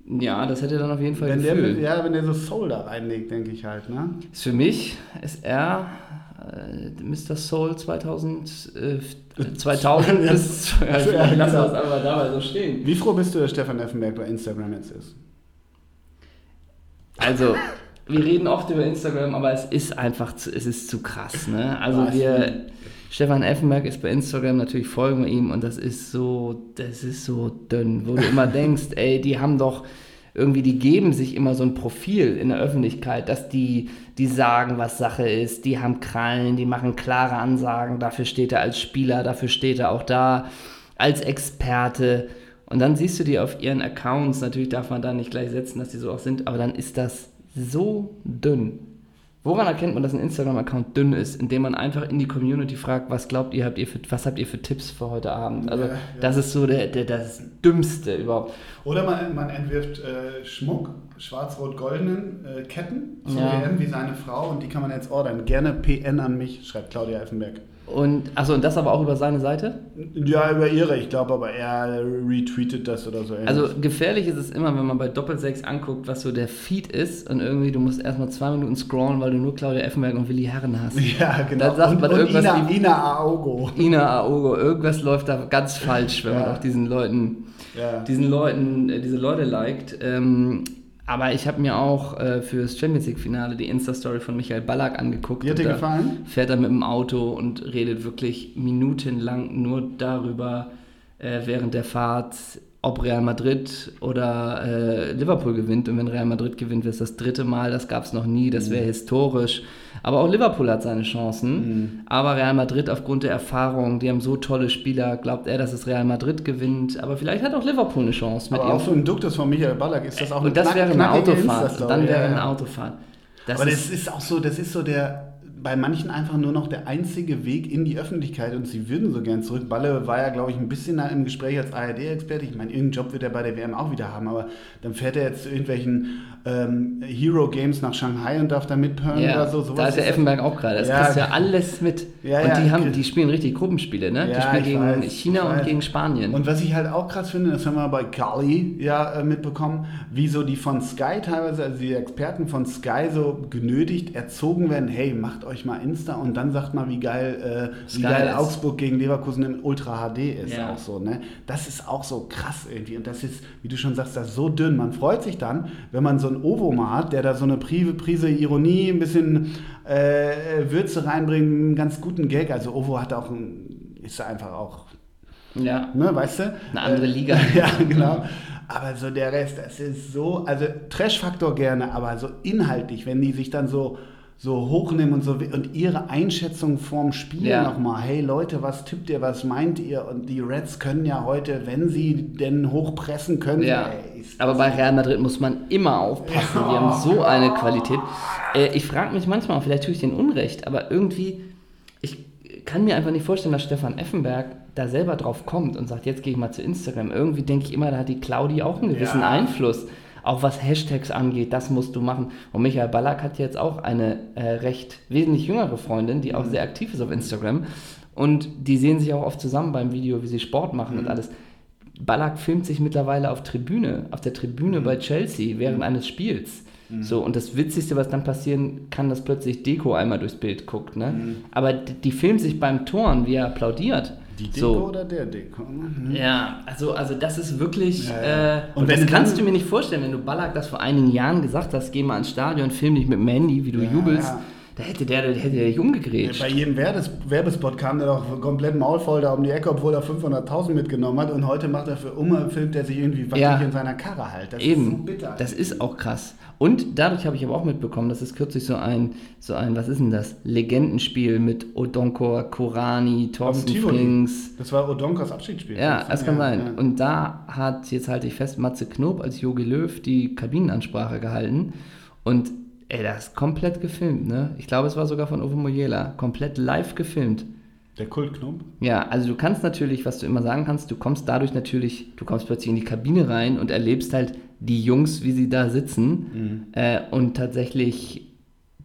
[SPEAKER 2] Ja, das hätte dann auf jeden Fall
[SPEAKER 1] Wenn der,
[SPEAKER 2] Gefühl.
[SPEAKER 1] ja, wenn der so Soul da reinlegt, denke ich halt, ne?
[SPEAKER 2] Ist für mich ist er äh, Mr. Soul 2000, äh, [LAUGHS] 2000 bis... [LAUGHS] Ja, ich
[SPEAKER 1] Ja,
[SPEAKER 2] lasse
[SPEAKER 1] genau.
[SPEAKER 2] das einfach dabei so stehen.
[SPEAKER 1] Wie froh bist du, dass Stefan Effenberg bei Instagram jetzt ist?
[SPEAKER 2] Also, wir reden oft über Instagram, aber es ist einfach zu, es ist zu krass. Ne? Also
[SPEAKER 1] Was?
[SPEAKER 2] wir, Stefan Effenberg ist bei Instagram, natürlich folgen wir ihm und das ist so, das ist so dünn, wo du immer [LAUGHS] denkst, ey, die haben doch irgendwie, die geben sich immer so ein Profil in der Öffentlichkeit, dass die, die sagen, was Sache ist, die haben Krallen, die machen klare Ansagen, dafür steht er als Spieler, dafür steht er auch da als Experte. Und dann siehst du die auf ihren Accounts, natürlich darf man da nicht gleich setzen, dass die so auch sind, aber dann ist das so dünn. Woran erkennt man, dass ein Instagram-Account dünn ist? Indem man einfach in die Community fragt, was glaubt ihr, habt ihr für, was habt ihr für Tipps für heute Abend? Also
[SPEAKER 1] Ja, ja.
[SPEAKER 2] das ist so der, der, das Dümmste überhaupt.
[SPEAKER 1] Oder man, man entwirft äh, Schmuck, schwarz-rot-goldenen äh, Ketten zur
[SPEAKER 2] Ja.
[SPEAKER 1] Wie seine Frau und die kann man jetzt ordern. Gerne PN an mich, schreibt Claudia Effenberg.
[SPEAKER 2] Und, achso, und das aber auch über seine Seite?
[SPEAKER 1] Ja, über ihre, ich glaube aber er retweetet das oder so.
[SPEAKER 2] Also gefährlich ist es immer, wenn man bei Doppelsechs anguckt, was so der Feed ist und irgendwie du musst erstmal zwei Minuten scrollen, weil du nur Claudia Effenberg und Willi Herren hast. [LAUGHS]
[SPEAKER 1] ja, genau.
[SPEAKER 2] Dann sagt
[SPEAKER 1] und,
[SPEAKER 2] man
[SPEAKER 1] und
[SPEAKER 2] irgendwas
[SPEAKER 1] Ina,
[SPEAKER 2] wie-
[SPEAKER 1] Ina Aogo.
[SPEAKER 2] Ina Aogo, irgendwas läuft da ganz falsch, wenn man
[SPEAKER 1] Ja.
[SPEAKER 2] auch diesen Leuten,
[SPEAKER 1] Ja.
[SPEAKER 2] diesen Leuten, äh, diese Leute liked. Ähm, aber ich habe mir auch äh, fürs Champions League Finale die Insta-Story von Michael Ballack angeguckt.
[SPEAKER 1] Die hat dir gefallen?
[SPEAKER 2] Fährt er mit dem Auto und redet wirklich minutenlang nur darüber, äh, während der Fahrt, ob Real Madrid oder äh, Liverpool gewinnt. Und wenn Real Madrid gewinnt, wäre es das dritte Mal. Das gab es noch nie. Das wäre historisch. Aber auch Liverpool hat seine Chancen. Aber Real Madrid aufgrund der Erfahrung, die haben so tolle Spieler, glaubt er, dass es Real Madrid gewinnt. Aber vielleicht hat auch Liverpool eine Chance mit
[SPEAKER 1] Aber auch so ein Duktus von Michael Ballack ist das auch
[SPEAKER 2] und das
[SPEAKER 1] knack-
[SPEAKER 2] wäre eine Autofahrt. Dann wäre
[SPEAKER 1] Ja,
[SPEAKER 2] eine
[SPEAKER 1] ja.
[SPEAKER 2] Autofahrt. Das
[SPEAKER 1] Aber
[SPEAKER 2] ist,
[SPEAKER 1] das ist auch so, das ist so der, bei manchen einfach nur noch der einzige Weg in die Öffentlichkeit und sie würden so gern zurück. Balle war ja, glaube ich, ein bisschen im Gespräch als ARD-Experte. Ich meine, irgendeinen Job wird er bei der WM auch wieder haben, aber dann fährt er jetzt zu irgendwelchen ähm, Hero Games nach Shanghai und darf da mithören
[SPEAKER 2] ja,
[SPEAKER 1] oder so. Sowas
[SPEAKER 2] da ist der
[SPEAKER 1] das-
[SPEAKER 2] Effenberg auch gerade. Das
[SPEAKER 1] Ja.
[SPEAKER 2] kriegst ja alles mit.
[SPEAKER 1] Ja,
[SPEAKER 2] und
[SPEAKER 1] ja,
[SPEAKER 2] die, haben, die spielen richtig Gruppenspiele, ne?
[SPEAKER 1] Ja,
[SPEAKER 2] die spielen gegen
[SPEAKER 1] weiß,
[SPEAKER 2] China und gegen Spanien.
[SPEAKER 1] Und was ich halt auch krass finde, das haben wir bei Kali ja äh, mitbekommen, wie so die von Sky teilweise, also die Experten von Sky so genötigt, erzogen werden, hey, macht euch mal Insta und dann sagt mal, wie geil, äh, wie
[SPEAKER 2] geil.
[SPEAKER 1] Augsburg gegen Leverkusen in Ultra HD ist
[SPEAKER 2] Ja.
[SPEAKER 1] auch so. Ne? Das ist auch so krass irgendwie. Und das ist, wie du schon sagst, das ist so dünn. Man freut sich dann, wenn man so einen Ovo mal hat, der da so eine Prise, Prise Ironie, ein bisschen äh, Würze reinbringt, einen ganz guten Gag. Also Ovo hat auch ein, ist einfach auch
[SPEAKER 2] Ja.
[SPEAKER 1] ne, weißt du?
[SPEAKER 2] Eine andere
[SPEAKER 1] Äh,
[SPEAKER 2] Liga. [LAUGHS]
[SPEAKER 1] ja, genau. Aber so der Rest, das ist so, also Trash-Faktor gerne, aber so inhaltlich, wenn die sich dann so, so hochnehmen und so und ihre Einschätzung vorm Spiel
[SPEAKER 2] Ja.
[SPEAKER 1] nochmal, hey Leute, was tippt ihr, was meint ihr? Und die Reds können ja heute, wenn sie denn hochpressen können,
[SPEAKER 2] Ja,
[SPEAKER 1] ey,
[SPEAKER 2] aber bei Real Madrid muss man immer aufpassen. Die haben so eine Qualität. Äh, ich frage mich manchmal, vielleicht tue ich denen Unrecht, aber irgendwie, ich kann mir einfach nicht vorstellen, dass Stefan Effenberg da selber drauf kommt und sagt, jetzt gehe ich mal zu Instagram. Irgendwie denke ich immer, da hat die Claudi auch einen gewissen
[SPEAKER 1] Ja.
[SPEAKER 2] Einfluss. Auch was Hashtags angeht, das musst du machen. Und Michael Ballack hat jetzt auch eine äh, recht wesentlich jüngere Freundin, die auch sehr aktiv ist auf Instagram. Und die sehen sich auch oft zusammen beim Video, wie sie Sport machen und alles. Ballack filmt sich mittlerweile auf Tribüne, auf der Tribüne bei Chelsea während eines Spiels. So, und das Witzigste, was dann passieren kann, dass plötzlich Deko einmal durchs Bild guckt. Ne? Aber die, die filmt sich beim Toren, wie er applaudiert.
[SPEAKER 1] Die Deko
[SPEAKER 2] so.
[SPEAKER 1] oder der Deko? ne?
[SPEAKER 2] Ja, also, also das ist wirklich.
[SPEAKER 1] Ja, ja.
[SPEAKER 2] Äh,
[SPEAKER 1] Und
[SPEAKER 2] und das kannst du mir nicht vorstellen, wenn du Ballack das vor einigen Jahren gesagt hast, geh mal ins Stadion, film dich mit dem Handy, wie du
[SPEAKER 1] Ja,
[SPEAKER 2] jubelst.
[SPEAKER 1] Ja.
[SPEAKER 2] Da hätte der, der hätte der dich umgegrätscht.
[SPEAKER 1] Bei jedem Werbes Werbespot kam der doch komplett maulvoll da um die Ecke, obwohl er 500.000 mitgenommen hat. Und heute macht er für Umme, filmt er sich irgendwie wackelig
[SPEAKER 2] Ja.
[SPEAKER 1] in seiner Karre halt. Das
[SPEAKER 2] Eben,
[SPEAKER 1] ist so bitter.
[SPEAKER 2] das ist auch krass. Und dadurch habe ich aber auch mitbekommen, dass es kürzlich so ein, so ein, was ist denn das, Legendenspiel mit Odonkor, Korani, Thorsten. Frings.
[SPEAKER 1] Das war Odonkers Abschiedsspiel.
[SPEAKER 2] Ja, das kann sein.
[SPEAKER 1] Ja.
[SPEAKER 2] Und da hat, jetzt halte ich fest, Matze Knob als Jogi Löw die Kabinenansprache gehalten. Und ey, das ist komplett gefilmt, ne? Ich glaube, es war sogar von Uwe Mojela. Komplett live gefilmt.
[SPEAKER 1] Der Kultknopf.
[SPEAKER 2] Ja, also du kannst natürlich, was du immer sagen kannst, du kommst dadurch natürlich, du kommst plötzlich in die Kabine rein und erlebst halt die Jungs, wie sie da sitzen. Äh, und tatsächlich,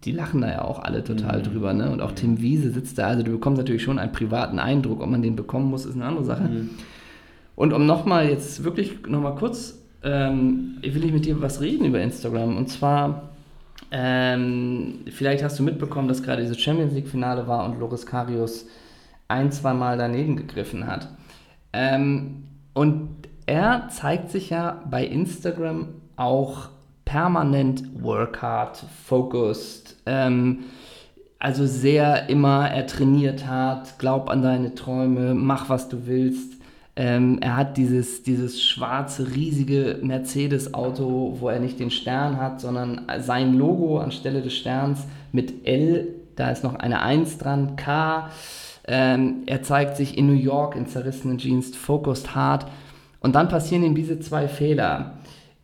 [SPEAKER 2] die lachen da ja auch alle total drüber, ne? Und auch Tim Wiese sitzt da, also du bekommst natürlich schon einen privaten Eindruck. Ob man den bekommen muss, ist eine andere Sache. Und um nochmal jetzt wirklich nochmal kurz, ähm, will ich mit dir was reden über Instagram. Und zwar, ähm, vielleicht hast du mitbekommen, dass gerade dieses Champions League-Finale war und Loris Karius ein, zwei Mal daneben gegriffen hat. Ähm, und er zeigt sich ja bei Instagram auch permanent work hard, focused, ähm, also sehr immer, er trainiert hart, glaub an deine Träume, mach was du willst. Ähm, er hat dieses, dieses schwarze, riesige Mercedes-Auto, wo er nicht den Stern hat, sondern sein Logo anstelle des Sterns mit L, da ist noch eine 1 dran, K. Ähm, er zeigt sich in New York in zerrissenen Jeans, focused hart. Und dann passieren ihm diese zwei Fehler.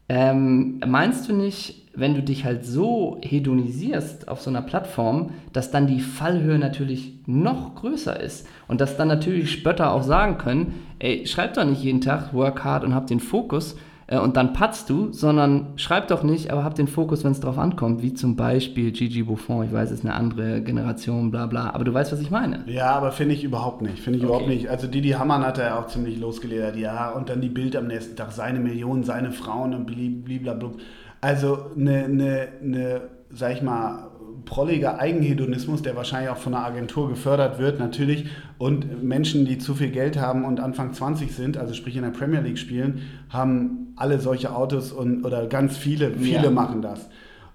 [SPEAKER 2] Ähm, meinst du nicht, wenn du dich halt so hedonisierst auf so einer Plattform, dass dann die Fallhöhe natürlich noch größer ist und dass dann natürlich Spötter auch sagen können, ey, schreib doch nicht jeden Tag Work hard und hab den Fokus äh, und dann patzt du, sondern schreib doch nicht, aber hab den Fokus, wenn es drauf ankommt, wie zum Beispiel Gigi Buffon, ich weiß, es ist eine andere Generation, bla bla, aber du weißt, was ich meine.
[SPEAKER 1] Ja, aber finde ich überhaupt nicht. Finde ich
[SPEAKER 2] Okay.
[SPEAKER 1] überhaupt nicht. Also Didi Hamann hat er ja auch ziemlich losgeledert, ja. Und dann die Bild am nächsten Tag, seine Millionen, seine Frauen und bliblablub. Also eine, eine, eine, sag ich mal, prolliger Eigenhedonismus, der wahrscheinlich auch von einer Agentur gefördert wird, natürlich. Und Menschen, die zu viel Geld haben und Anfang 20 sind, also sprich in der Premier League spielen, haben alle solche Autos und oder ganz viele, viele
[SPEAKER 2] Ja.
[SPEAKER 1] machen das.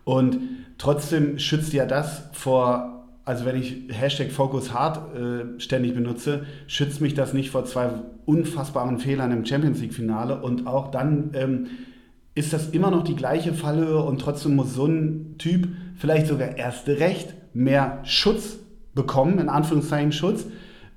[SPEAKER 1] Und trotzdem schützt ja das vor, also wenn ich Hashtag Focus Hard äh, ständig benutze, schützt mich das nicht vor zwei unfassbaren Fehlern im Champions League Finale und auch dann ähm, ist das immer noch die gleiche Fallhöhe und trotzdem muss so ein Typ vielleicht sogar erst recht mehr Schutz bekommen, in Anführungszeichen Schutz,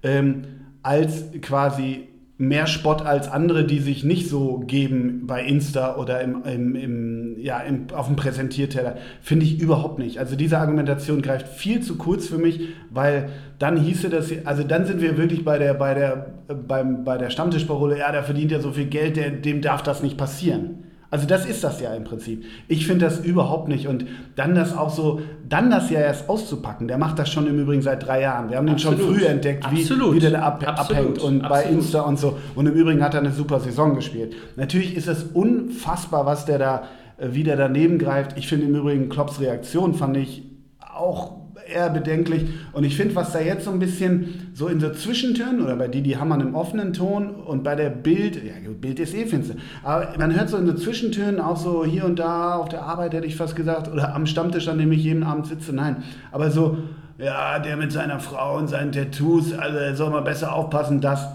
[SPEAKER 1] ähm, als quasi mehr Spott als andere, die sich nicht so geben bei Insta oder im, im, im, ja, im, auf dem Präsentierteller. Finde ich überhaupt nicht. Also diese Argumentation greift viel zu kurz für mich, weil dann hieße das, also dann sind wir wirklich bei der, bei der, beim, bei der Stammtischparole, ja, der verdient ja so viel Geld, der, dem darf das nicht passieren. Also das ist das ja im Prinzip. Ich finde das überhaupt nicht. Und dann das auch so, dann das ja erst auszupacken, der macht das schon im Übrigen seit drei Jahren. Wir haben den schon früh entdeckt, wie,
[SPEAKER 2] Absolut.
[SPEAKER 1] wie der da ab, abhängt und bei
[SPEAKER 2] Absolut.
[SPEAKER 1] Insta und so. Und im Übrigen hat er eine super Saison gespielt. Natürlich ist es unfassbar, was der da, äh, wie der daneben greift. Ich finde im Übrigen Klopps Reaktion fand ich auch eher bedenklich. Und ich finde, was da jetzt so ein bisschen so in so Zwischentönen oder bei Didi Hamann im offenen Ton und bei der Bild, ja, Bild ist eh finster, aber man hört so in so Zwischentönen auch so hier und da auf der Arbeit, hätte ich fast gesagt, oder am Stammtisch, an dem ich jeden Abend sitze, nein, aber so, ja, der mit seiner Frau und seinen Tattoos, also soll mal besser aufpassen, das.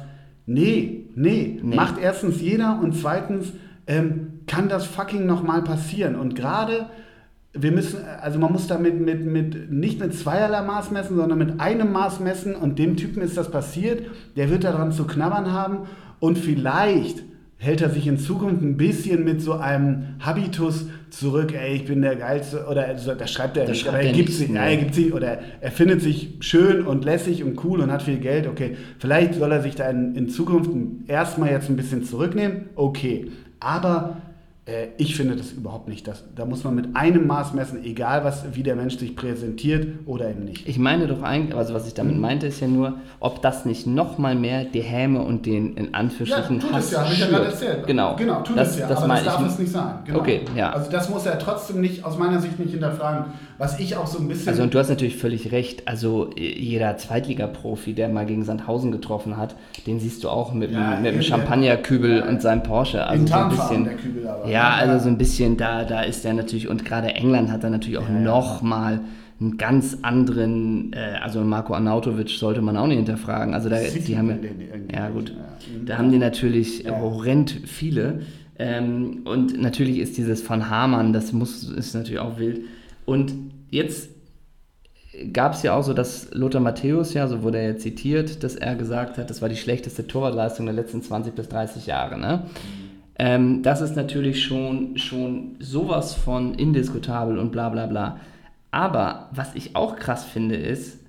[SPEAKER 1] Nee, nee,
[SPEAKER 2] Nee.
[SPEAKER 1] macht erstens jeder und zweitens ähm, kann das fucking nochmal passieren. Und gerade, wir müssen, also man muss damit mit, mit, nicht mit zweierlei Maß messen, sondern mit einem Maß messen und dem Typen ist das passiert, der wird daran zu knabbern haben und vielleicht hält er sich in Zukunft ein bisschen mit so einem Habitus zurück, ey, ich bin der Geilste, oder also, das schreibt er
[SPEAKER 2] Das schreibt
[SPEAKER 1] er gibt sich, ja, er gibt sich, oder er findet sich schön und lässig und cool und hat viel Geld, okay, vielleicht soll er sich da in, in Zukunft erstmal jetzt ein bisschen zurücknehmen, okay, aber äh, ich finde das überhaupt nicht, das, da muss man mit einem Maß messen, egal was, wie der Mensch sich präsentiert oder eben nicht.
[SPEAKER 2] Ich meine doch eigentlich, also was ich damit
[SPEAKER 1] Mhm.
[SPEAKER 2] meinte, ist ja nur, ob das nicht nochmal mehr die Häme und den in Anführungsstrichen Hass schürt. Genau,
[SPEAKER 1] Genau, tut
[SPEAKER 2] das,
[SPEAKER 1] es ja,
[SPEAKER 2] das
[SPEAKER 1] aber das darf
[SPEAKER 2] ich.
[SPEAKER 1] es nicht sein. Genau.
[SPEAKER 2] Okay, ja.
[SPEAKER 1] Also das muss er trotzdem nicht, aus meiner Sicht nicht hinterfragen. Was ich auch so ein bisschen...
[SPEAKER 2] Also und du hast natürlich völlig recht. Also jeder Zweitliga-Profi, der mal gegen Sandhausen getroffen hat, den siehst du auch mit,
[SPEAKER 1] Ja,
[SPEAKER 2] dem- mit dem Champagnerkübel
[SPEAKER 1] ja.
[SPEAKER 2] und seinem Porsche. Also
[SPEAKER 1] in
[SPEAKER 2] so ein bisschen.
[SPEAKER 1] der Kübel aber.
[SPEAKER 2] Ja, also so ein bisschen da, da ist er natürlich und gerade England hat da natürlich auch
[SPEAKER 1] Ja, ja.
[SPEAKER 2] noch mal einen ganz anderen. Äh, also Marco Arnautovic sollte man auch nicht hinterfragen. Also da, die haben ja, gut,
[SPEAKER 1] ja.
[SPEAKER 2] da haben die natürlich
[SPEAKER 1] Ja.
[SPEAKER 2] horrend viele. Ähm, und natürlich ist dieses Van Hamann, das muss ist natürlich auch wild. Und jetzt gab es ja auch so, dass Lothar Matthäus, ja, so wurde er ja zitiert, dass er gesagt hat, das war die schlechteste Torwartleistung der letzten 20 bis 30 Jahre. Ne? Ähm, das ist natürlich schon, schon sowas von indiskutabel und bla bla bla. Aber was ich auch krass finde, ist,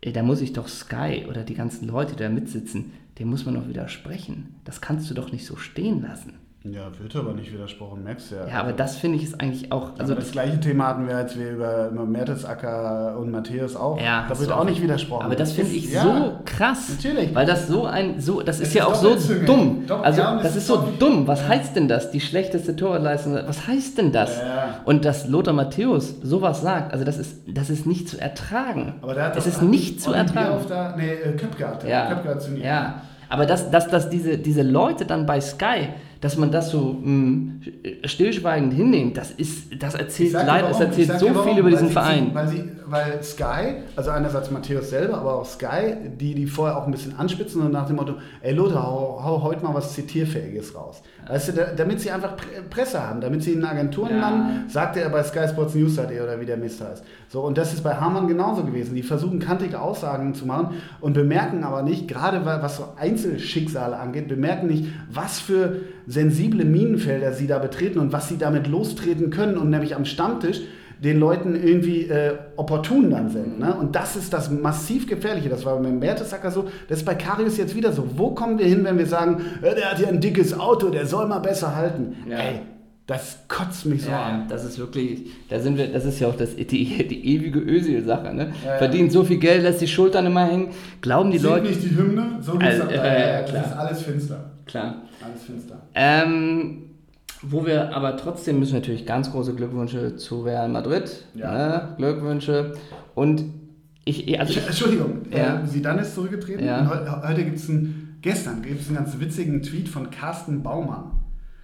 [SPEAKER 2] ey, da muss ich doch Sky oder die ganzen Leute, die da mitsitzen, dem muss man doch widersprechen. Das kannst du doch nicht so stehen lassen.
[SPEAKER 1] Ja, wird aber nicht widersprochen, merkst du ja.
[SPEAKER 2] Ja, aber das finde ich ist eigentlich auch.
[SPEAKER 1] Also
[SPEAKER 2] Also
[SPEAKER 1] das gleiche Thema hatten wir, als wir über, Mertesacker und Matthäus auch.
[SPEAKER 2] Ja,
[SPEAKER 1] da wird auch nicht widersprochen.
[SPEAKER 2] Aber das finde ich
[SPEAKER 1] Ja,
[SPEAKER 2] so krass.
[SPEAKER 1] natürlich.
[SPEAKER 2] Weil das so ein, so, das ist
[SPEAKER 1] Es
[SPEAKER 2] ja
[SPEAKER 1] ist
[SPEAKER 2] auch so dumm.
[SPEAKER 1] Doppel-
[SPEAKER 2] Also
[SPEAKER 1] ja,
[SPEAKER 2] das
[SPEAKER 1] ist
[SPEAKER 2] ist so dumm. Was
[SPEAKER 1] Ja.
[SPEAKER 2] heißt denn das? Die schlechteste Torleistung. Was heißt denn das? Und dass Lothar Matthäus sowas sagt, also das ist, das ist nicht zu ertragen.
[SPEAKER 1] Aber da hat doch
[SPEAKER 2] ist nicht zu ertragen.
[SPEAKER 1] Bierhoff Da, nee, äh, Köpke hat.
[SPEAKER 2] Ja,
[SPEAKER 1] Köpke hat
[SPEAKER 2] ja. Aber dass, dass, dass diese, diese Leute dann bei Sky, dass man das so mh, stillschweigend hinnimmt, das ist, das erzählt leider, es erzählt so
[SPEAKER 1] warum.
[SPEAKER 2] viel über
[SPEAKER 1] Weil
[SPEAKER 2] diesen
[SPEAKER 1] sie-
[SPEAKER 2] Verein.
[SPEAKER 1] Weil, sie, weil Sky, also einerseits Matthäus selber, aber auch Sky, die die vorher auch ein bisschen anspitzen und nach dem Motto, ey Lothar, hau, hau heute mal was Zitierfähiges raus. Weißt du, da, damit sie einfach Pre- Presse haben, damit sie in Agenturen
[SPEAKER 2] Ja.
[SPEAKER 1] sagte er bei Sky Sports News hat er oder wie der Mist heißt. So, und das ist bei Hamann genauso gewesen. Die versuchen kantige Aussagen zu machen und bemerken aber nicht, gerade was so Einzelschicksale angeht, bemerken nicht, was für sensible Minenfelder sie da betreten und was sie damit lostreten können und nämlich am Stammtisch den Leuten irgendwie äh, opportun dann sind. Ne? Und das ist das massiv Gefährliche. Das war mit Mertesacker so, das ist bei Karius jetzt wieder so. Wo kommen wir hin, wenn wir sagen, äh, der hat ja ein dickes Auto, der soll mal besser halten?
[SPEAKER 2] Ja.
[SPEAKER 1] Ey, das kotzt mich so
[SPEAKER 2] Ja,
[SPEAKER 1] an.
[SPEAKER 2] das ist wirklich, da sind wir, das ist ja auch das, die, die ewige Özil-Sache, ne?
[SPEAKER 1] Ja.
[SPEAKER 2] Verdient so viel Geld, lässt die Schultern immer hängen. Glauben die
[SPEAKER 1] Sieht
[SPEAKER 2] Leute.
[SPEAKER 1] nicht die Hymne, so
[SPEAKER 2] Also, äh, klar.
[SPEAKER 1] Das ist alles finster.
[SPEAKER 2] Klar.
[SPEAKER 1] Alles finster.
[SPEAKER 2] Ähm, wo wir aber trotzdem müssen wir natürlich ganz große Glückwünsche zu Real Madrid.
[SPEAKER 1] Ja.
[SPEAKER 2] Ne? Glückwünsche. Und ich, also ich,
[SPEAKER 1] Entschuldigung,
[SPEAKER 2] Ja.
[SPEAKER 1] äh, Zidane ist zurückgetreten.
[SPEAKER 2] Ja.
[SPEAKER 1] Und heu- heute gibt es einen, gestern gibt es einen ganz witzigen Tweet von Carsten Baumann.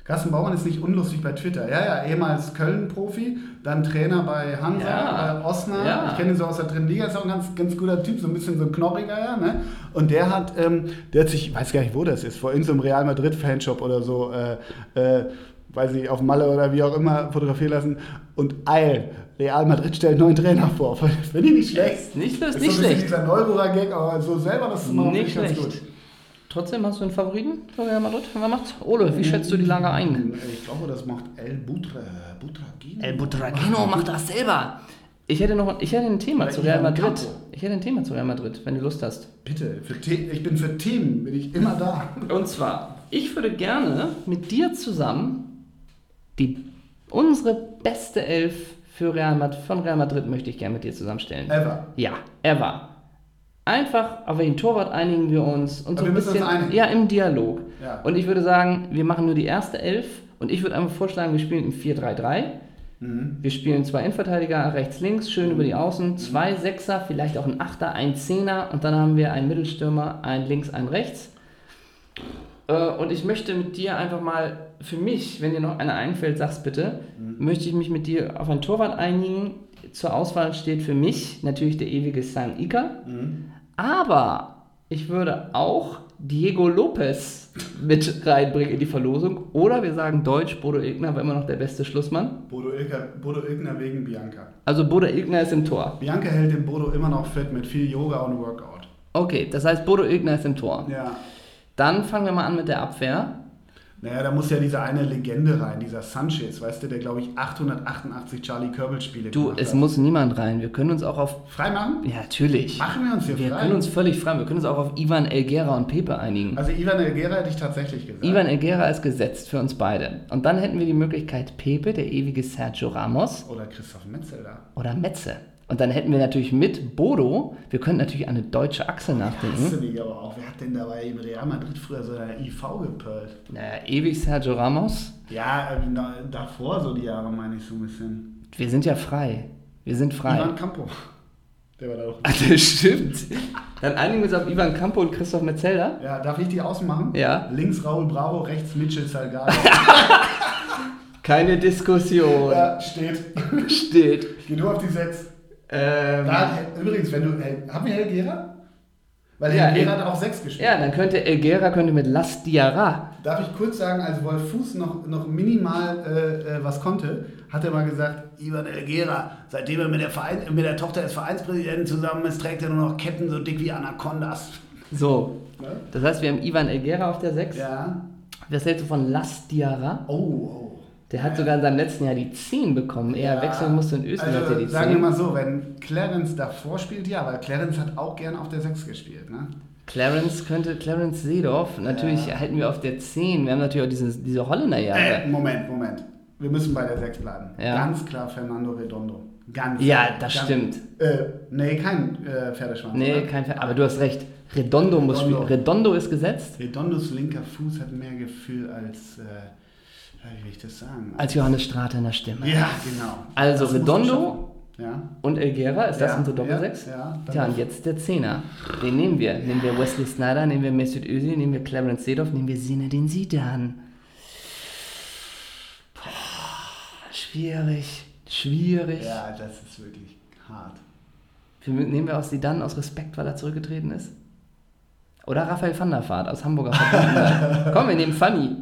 [SPEAKER 1] Carsten Baumann ist nicht unlustig bei Twitter. Ja, ja, ehemals Köln-Profi, dann Trainer bei Hansa,
[SPEAKER 2] Ja.
[SPEAKER 1] bei Osnabrück.
[SPEAKER 2] Ja.
[SPEAKER 1] Ich kenne ihn so aus der dritten Liga, ist auch ein ganz, ganz guter Typ, so ein bisschen so ein knorriger, ja, ne? Und der hat, ähm, der hat sich, ich weiß gar nicht, wo das ist, vor irgendeinem Real Madrid-Fanshop oder so, äh, äh, weiß nicht, auf Malle oder wie auch immer fotografieren lassen. Und eil, Real Madrid stellt neuen Trainer vor. [LAUGHS] Finde ich nicht schlecht.
[SPEAKER 2] nicht,
[SPEAKER 1] Das
[SPEAKER 2] das
[SPEAKER 1] ist
[SPEAKER 2] nicht
[SPEAKER 1] so
[SPEAKER 2] schlecht.
[SPEAKER 1] dieser Neururer-Gag, aber so selber das zu machen,
[SPEAKER 2] Nicht
[SPEAKER 1] ich ganz
[SPEAKER 2] schlecht. Trotzdem hast du einen Favoriten für Real Madrid? Wer macht's? Ole, wie schätzt du die Lage ein?
[SPEAKER 1] Ich glaube, das macht El Butra, Butragino.
[SPEAKER 2] El Butragino macht das selber. Ich hätte noch ich hätte ein Thema zu Real Madrid.
[SPEAKER 1] Campo.
[SPEAKER 2] Ich hätte ein Thema zu Real Madrid, wenn du Lust hast.
[SPEAKER 1] Bitte, ich bin für Themen, bin ich immer da. [LAUGHS]
[SPEAKER 2] Und zwar, ich würde gerne mit dir zusammen die unsere beste Elf für Real Madrid, von Real Madrid möchte ich gerne mit dir zusammenstellen.
[SPEAKER 1] Ever.
[SPEAKER 2] Ja, ever. Einfach auf welchen Torwart einigen wir uns und so ein bisschen ja im Dialog.
[SPEAKER 1] Ja.
[SPEAKER 2] Und ich würde sagen, wir machen nur die erste Elf und ich würde einfach vorschlagen, wir spielen im 4-3-3. Wir spielen zwei Innenverteidiger, rechts, links, schön über die Außen, zwei Sechser, vielleicht auch ein Achter, ein Zehner und dann haben wir einen Mittelstürmer, ein links, ein rechts. Äh, Und ich möchte mit dir einfach mal, für mich, wenn dir noch einer einfällt, sag's bitte, möchte ich mich mit dir auf einen Torwart einigen. Zur Auswahl steht für mich natürlich der ewige Sam Ika. Aber ich würde auch Diego Lopez mit reinbringen in die Verlosung. Oder wir sagen Deutsch, Bodo Ilgner war immer noch der beste Schlussmann.
[SPEAKER 1] Bodo, Ilker, Bodo Ilgner wegen Bianca.
[SPEAKER 2] Also Bodo Ilgner ist im Tor.
[SPEAKER 1] Bianca hält den Bodo immer noch fit mit viel Yoga und Workout.
[SPEAKER 2] Okay, das heißt Bodo Ilgner ist im Tor.
[SPEAKER 1] Ja.
[SPEAKER 2] Dann fangen wir mal an mit der Abwehr.
[SPEAKER 1] Naja, da muss ja diese eine Legende rein, dieser Sanchez, weißt du, der glaube ich 888 Charlie Körbel-Spiele
[SPEAKER 2] Du,
[SPEAKER 1] gemacht
[SPEAKER 2] es
[SPEAKER 1] hat.
[SPEAKER 2] muss niemand rein. Wir können uns auch auf...
[SPEAKER 1] Freimachen?
[SPEAKER 2] Ja, natürlich.
[SPEAKER 1] Machen wir uns hier
[SPEAKER 2] Wir
[SPEAKER 1] frei?
[SPEAKER 2] können uns völlig frei. Wir können uns auch auf Ivan Elgera und Pepe einigen.
[SPEAKER 1] also Ivan Elgera hätte ich tatsächlich gesagt.
[SPEAKER 2] Ivan Elgera ist gesetzt für uns beide. Und dann hätten wir die Möglichkeit Pepe, der ewige Sergio Ramos
[SPEAKER 1] Oder Christoph Metzel da.
[SPEAKER 2] oder Metze. Und dann hätten wir natürlich mit Bodo, wir könnten natürlich an eine deutsche Achse nachdenken.
[SPEAKER 1] du mich aber auch. Wer hat denn dabei im Real Madrid früher so eine IV gepölt?
[SPEAKER 2] Naja, ewig Sergio Ramos.
[SPEAKER 1] Ja, ähm, da, davor so die Jahre meine ich so ein bisschen.
[SPEAKER 2] Wir sind ja frei. Wir sind frei.
[SPEAKER 1] Ivan Campo. Der war da auch.
[SPEAKER 2] Ah, [LAUGHS] das stimmt. Dann einigen wir uns auf Ivan Campo und Christoph Metzelder.
[SPEAKER 1] Ja, darf ich die ausmachen?
[SPEAKER 2] Ja.
[SPEAKER 1] Links Raul Bravo, rechts Mitchell Salgado. [LAUGHS]
[SPEAKER 2] Keine Diskussion.
[SPEAKER 1] ja, steht.
[SPEAKER 2] Steht.
[SPEAKER 1] Geh nur auf die 6.
[SPEAKER 2] Ähm,
[SPEAKER 1] Da, übrigens, wenn du. Äh, haben wir Helgera? Weil
[SPEAKER 2] Ja,
[SPEAKER 1] Helgera
[SPEAKER 2] El-
[SPEAKER 1] hat auch 6 gespielt.
[SPEAKER 2] ja, dann könnte Elgera könnte mit Las Diarra.
[SPEAKER 1] Darf ich kurz sagen, als Wolf Fuß noch, noch minimal äh, äh, was konnte, hat er mal gesagt, Ivan Elgera, seitdem er mit der, Verein, mit der Tochter des Vereinspräsidenten zusammen ist, trägt er nur noch Ketten so dick wie Anacondas.
[SPEAKER 2] So.
[SPEAKER 1] Ne?
[SPEAKER 2] Das heißt, wir haben Ivan Elgera auf der 6.
[SPEAKER 1] Ja.
[SPEAKER 2] Was hältst du von Las Diarra?
[SPEAKER 1] Oh, oh.
[SPEAKER 2] Der hat sogar in seinem letzten Jahr die 10 bekommen. Er
[SPEAKER 1] Ja.
[SPEAKER 2] wechseln musste in Österreich
[SPEAKER 1] also,
[SPEAKER 2] die
[SPEAKER 1] Sagen wir
[SPEAKER 2] 10.
[SPEAKER 1] mal so, wenn Clarence davor spielt, ja, weil Clarence hat auch gern auf der 6 gespielt. Ne?
[SPEAKER 2] Clarence könnte, Clarence Seedorf, natürlich
[SPEAKER 1] Ja.
[SPEAKER 2] halten wir auf der 10. Wir haben natürlich auch diese, diese Holländer-Jahre.
[SPEAKER 1] Äh, Moment, Moment. Wir müssen bei der 6 bleiben.
[SPEAKER 2] Ja.
[SPEAKER 1] Ganz klar Fernando Redondo. Ganz
[SPEAKER 2] Ja, das
[SPEAKER 1] Ganz-
[SPEAKER 2] stimmt.
[SPEAKER 1] Äh, nee, kein äh, Pferdeschwanz.
[SPEAKER 2] Nee,
[SPEAKER 1] oder?
[SPEAKER 2] kein Ver Aber du hast recht. Redondo muss
[SPEAKER 1] Redondo.
[SPEAKER 2] spielen. Redondo ist gesetzt.
[SPEAKER 1] Redondos linker Fuß hat mehr Gefühl als, äh, wie will ich das sagen?
[SPEAKER 2] Als Johannes Strate in der Stimme.
[SPEAKER 1] ja, genau.
[SPEAKER 2] Also
[SPEAKER 1] Das
[SPEAKER 2] Redondo.
[SPEAKER 1] Ja.
[SPEAKER 2] und Elgera, ist das
[SPEAKER 1] Ja,
[SPEAKER 2] unsere Doppelsechs?
[SPEAKER 1] ja, ja,
[SPEAKER 2] Tja, und jetzt der Zehner. Den nehmen wir. Nehmen wir Wesley Snyder, nehmen wir Mesut Özil, nehmen wir Clarence Seedorf, nehmen wir Zinedine Zidane. Boah, schwierig. Schwierig.
[SPEAKER 1] Ja, das ist wirklich hart.
[SPEAKER 2] Nehmen wir aus Zidane aus Respekt, weil er zurückgetreten ist? Oder Raphael van der Vaart aus Hamburger. [LAUGHS] Komm, wir nehmen Fanny.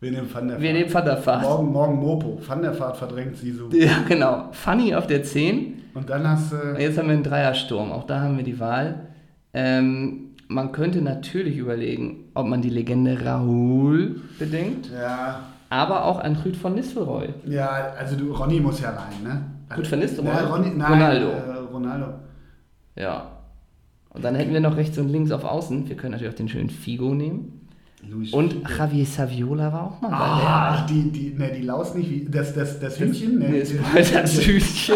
[SPEAKER 1] Wir nehmen Van der
[SPEAKER 2] Wir nehmen Van der Vaart.
[SPEAKER 1] Morgen, morgen Mopo. Van der Vaart verdrängt sie so. [LAUGHS]
[SPEAKER 2] Ja, genau. Fanny auf der 10.
[SPEAKER 1] Und dann hast du.
[SPEAKER 2] Und Jetzt haben wir einen Dreiersturm. Auch da haben wir die Wahl. Ähm, man könnte natürlich überlegen, ob man die Legende Raoul bedenkt,
[SPEAKER 1] ja,
[SPEAKER 2] aber auch ein Rüd von Nistelrooy.
[SPEAKER 1] ja, also du, Ronny muss ja rein, ne?
[SPEAKER 2] Gut, Van Nistelrooy?
[SPEAKER 1] Ja, Ronny, nein,
[SPEAKER 2] Ronaldo.
[SPEAKER 1] Äh, Ronaldo.
[SPEAKER 2] Ja. Und dann hätten wir noch rechts und links auf Außen. Wir können natürlich auch den schönen Figo nehmen.
[SPEAKER 1] Luis
[SPEAKER 2] Und
[SPEAKER 1] Figo.
[SPEAKER 2] Javier Saviola war auch mal bei
[SPEAKER 1] Ah, die, die, ne, die Laus nicht wie. Das, das, das Hühnchen?
[SPEAKER 2] Nee, das,
[SPEAKER 1] die-
[SPEAKER 2] das [LAUGHS] Hühnchen.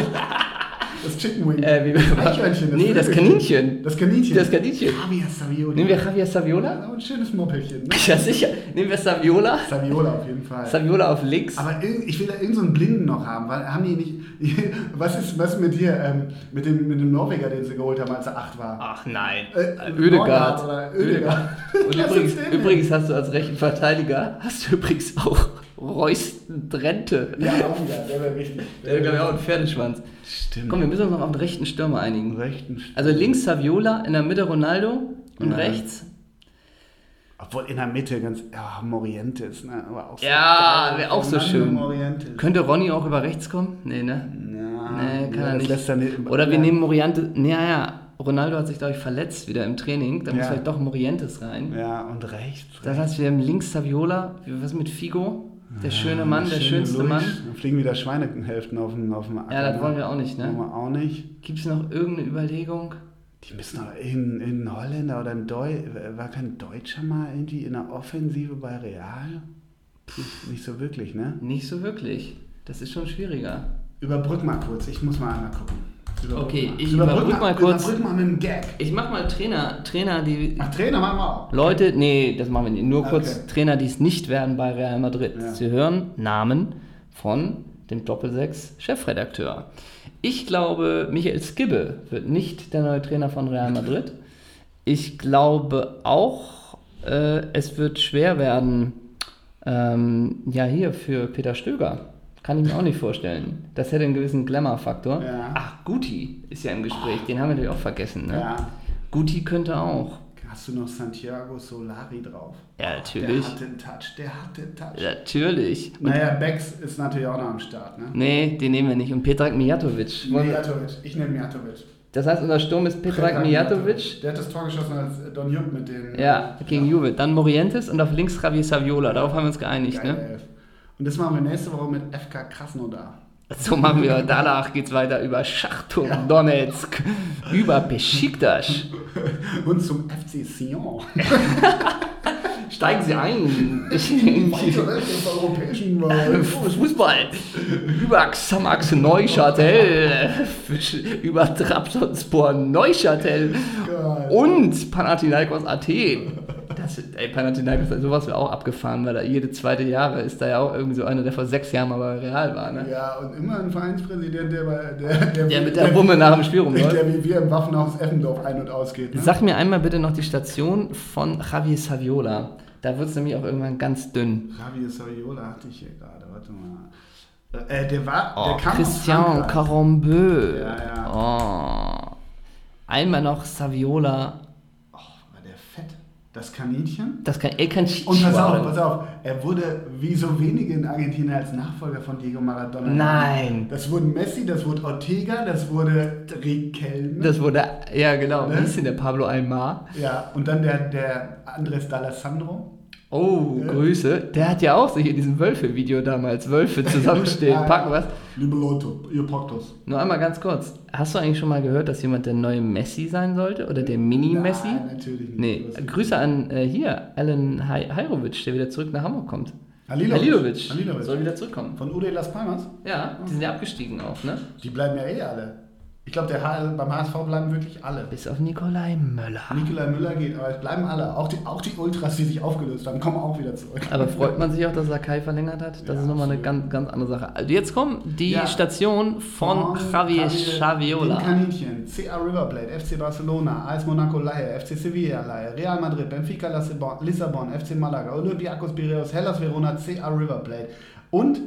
[SPEAKER 1] Das Chicken Wing.
[SPEAKER 2] Äh, wie-
[SPEAKER 1] Eichhörnchen.
[SPEAKER 2] Nee, das. Kaninchen.
[SPEAKER 1] Das Kaninchen.
[SPEAKER 2] Das Kaninchen.
[SPEAKER 1] Javier Saviola.
[SPEAKER 2] Nehmen wir Javier Saviola?
[SPEAKER 1] Ja, ein schönes Moppelchen. Ne?
[SPEAKER 2] Ja, sicher. Nehmen wir Saviola.
[SPEAKER 1] Saviola auf jeden Fall.
[SPEAKER 2] Saviola auf links.
[SPEAKER 1] Aber ich will da irgendeinen so einen Blinden noch haben, weil haben die nicht. [LAUGHS] Was ist was mit dir? Ähm, mit, dem, mit dem Norweger, den sie geholt haben, als er acht war?
[SPEAKER 2] Ach nein.
[SPEAKER 1] Äh. Norgard oder Oedegaard. [LAUGHS]
[SPEAKER 2] Und übrigens, übrigens hast du als rechten Verteidiger, hast du übrigens auch Royston Drenthe.
[SPEAKER 1] Ja, auch wieder, der wäre richtig.
[SPEAKER 2] Der glaube ich auch ein Pferdeschwanz.
[SPEAKER 1] Stimmt.
[SPEAKER 2] Komm, wir müssen uns noch auf den rechten Stürmer einigen.
[SPEAKER 1] rechten.
[SPEAKER 2] Also links Saviola, in der Mitte Ronaldo und
[SPEAKER 1] Ja.
[SPEAKER 2] rechts.
[SPEAKER 1] Obwohl in der Mitte ganz. Ja, Morientes, ne? Aber auch so
[SPEAKER 2] Ja, wäre auch so schön.
[SPEAKER 1] Morientes.
[SPEAKER 2] Könnte Ronny auch über rechts kommen? Nee, ne?
[SPEAKER 1] Ja,
[SPEAKER 2] Nee, kann
[SPEAKER 1] ja,
[SPEAKER 2] er nicht.
[SPEAKER 1] lässt er nicht.
[SPEAKER 2] Oder wir
[SPEAKER 1] ja.
[SPEAKER 2] nehmen Morientes. Naja, Ronaldo hat sich, glaube ich, verletzt wieder im Training. Da muss
[SPEAKER 1] Ja.
[SPEAKER 2] vielleicht doch Morientes rein.
[SPEAKER 1] Ja, und rechts.
[SPEAKER 2] Das heißt, wir haben links Saviola. Was mit Figo? Der schöne Mann, der
[SPEAKER 1] Schöne
[SPEAKER 2] schönste
[SPEAKER 1] Luis.
[SPEAKER 2] Mann.
[SPEAKER 1] Dann fliegen wieder Schweinehälften auf dem, auf dem Acker.
[SPEAKER 2] Ja, das wollen wir auch nicht,
[SPEAKER 1] Wollen
[SPEAKER 2] ne?
[SPEAKER 1] wir auch nicht.
[SPEAKER 2] Gibt es noch irgendeine Überlegung?
[SPEAKER 1] Die müssen doch in, in Holländer oder in Deu war kein Deutscher mal irgendwie in der Offensive bei Real? Nicht, nicht so wirklich, ne?
[SPEAKER 2] Nicht so wirklich. Das ist schon schwieriger.
[SPEAKER 1] Überbrück mal kurz, ich muss mal einmal gucken. Überbrück
[SPEAKER 2] Okay,
[SPEAKER 1] mal.
[SPEAKER 2] ich überbrück mal kurz.
[SPEAKER 1] Überbrück mal mit dem Gag.
[SPEAKER 2] Ich mach mal Trainer, Trainer, die.
[SPEAKER 1] Ach, Trainer machen wir auch.
[SPEAKER 2] Leute, nee, das machen wir nicht. Nur kurz
[SPEAKER 1] Okay.
[SPEAKER 2] Trainer, die es nicht werden bei Real Madrid.
[SPEAKER 1] Ja.
[SPEAKER 2] Sie hören Namen von dem Doppelsechs-Chefredakteur. Ich glaube, Michael Skibbe wird nicht der neue Trainer von Real Madrid. Ich glaube auch, äh, es wird schwer werden, ähm, ja, hier für Peter Stöger. Kann ich mir auch nicht vorstellen. Das hätte einen gewissen Glamour-Faktor.
[SPEAKER 1] Ja.
[SPEAKER 2] Ach, Guti ist ja im Gespräch. Den haben wir natürlich auch vergessen. Ne?
[SPEAKER 1] Ja.
[SPEAKER 2] Guti könnte auch.
[SPEAKER 1] Hast du noch Santiago Solari drauf?
[SPEAKER 2] Ja, natürlich.
[SPEAKER 1] Der hat den Touch, der hat den Touch.
[SPEAKER 2] Natürlich. Und,
[SPEAKER 1] Naja, Becks ist natürlich auch noch am Start, ne?
[SPEAKER 2] nee, den nehmen wir nicht. Und Petrek Mijatovic.
[SPEAKER 1] Mijatovic. Ich nehme Mijatovic.
[SPEAKER 2] Das heißt, unser Sturm ist Petrek Mijatovic.
[SPEAKER 1] Der hat das Tor geschossen als Don Jupp mit den...
[SPEAKER 2] Ja, gegen Juve. Dann Morientes und auf links Javier Saviola. Darauf haben wir uns geeinigt.
[SPEAKER 1] Geile
[SPEAKER 2] Ne?
[SPEAKER 1] Elf. Und das machen wir nächste Woche mit FK Krasnodar.
[SPEAKER 2] So machen wir. Danach geht's weiter über Schachturm Donetsk, über Besiktas.
[SPEAKER 1] Und zum FC Sion. [LAUGHS]
[SPEAKER 2] Steigen Sie ein.
[SPEAKER 1] Europäischen [LAUGHS]
[SPEAKER 2] Fußball. Über Xamax Neuchâtel. Über Trabzonspor Neuchâtel. Und Panathinaikos Athen. Das, ey, Panathinaikos, sowas wäre auch abgefahren, weil da jede zweite Jahre ist da ja auch irgendwie so einer, der vor sechs Jahren mal bei Real war. Ne?
[SPEAKER 1] Ja, und immer ein Vereinspräsident, der, bei- der, der,
[SPEAKER 2] Der mit der Wumme nach dem Spiel rumläuft.
[SPEAKER 1] Der wie wir im Waffenhaus Effendorf ein- und ausgeht. Ne?
[SPEAKER 2] Sag mir einmal bitte noch die Station von Javier Saviola. Da wird es nämlich auch irgendwann ganz dünn.
[SPEAKER 1] Javier Saviola hatte ich hier gerade, warte mal. Äh, der war,
[SPEAKER 2] Oh,
[SPEAKER 1] der kam
[SPEAKER 2] Christian. Carambeu.
[SPEAKER 1] Ja, ja.
[SPEAKER 2] Oh. Einmal noch Saviola.
[SPEAKER 1] Oh, war der fett? Das Kaninchen?
[SPEAKER 2] Das kann El Canchicho.
[SPEAKER 1] Und pass auf, pass auf, er wurde wie so wenige in Argentinien als Nachfolger von Diego Maradona.
[SPEAKER 2] Nein.
[SPEAKER 1] Das wurde Messi, das wurde Ortega, das wurde Riquelme.
[SPEAKER 2] Das wurde, ja genau,
[SPEAKER 1] Ne?
[SPEAKER 2] wie ist denn der Pablo Aymar?
[SPEAKER 1] ja, und dann der, der Andres D'Alessandro.
[SPEAKER 2] Oh,
[SPEAKER 1] Ja.
[SPEAKER 2] Grüße. Der hat ja auch so hier diesen Wölfe-Video damals. Wölfe [LAUGHS] zusammenstehen,
[SPEAKER 1] Ja,
[SPEAKER 2] packen was.
[SPEAKER 1] Liebe Leute, ihr packt das.
[SPEAKER 2] Nur einmal ganz kurz. Hast du eigentlich schon mal gehört, dass jemand der neue Messi sein sollte? Oder der Mini-Messi?
[SPEAKER 1] Nein, natürlich nicht.
[SPEAKER 2] Nee, Grüße an äh, hier, Alan Hayrovic, der wieder zurück nach Hamburg kommt.
[SPEAKER 1] Halilovic.
[SPEAKER 2] Halilovic. Soll wieder zurückkommen.
[SPEAKER 1] Von Ude Las Palmas.
[SPEAKER 2] Ja, die sind ja abgestiegen auch, ne?
[SPEAKER 1] Die bleiben ja eh alle. Ich glaube, beim HSV bleiben wirklich alle.
[SPEAKER 2] Bis auf Nikolai Möller.
[SPEAKER 1] Nikolai Müller geht, aber es bleiben alle. Auch die, auch die Ultras, die sich aufgelöst haben, kommen auch wieder zurück.
[SPEAKER 2] Aber freut man sich auch, dass Sakai verlängert hat? Das
[SPEAKER 1] Ja,
[SPEAKER 2] ist nochmal eine ganz, ganz andere Sache. Also jetzt kommt die
[SPEAKER 1] Ja.
[SPEAKER 2] Station von Javier
[SPEAKER 1] Dem
[SPEAKER 2] Saviola.
[SPEAKER 1] Kaninchen, CA River Plate, FC Barcelona, AS Monaco Laie, FC Sevilla Laie, Real Madrid, Benfica Lissabon, FC Malaga, Olympiacos Piraeus, Hellas Verona, CA River Plate und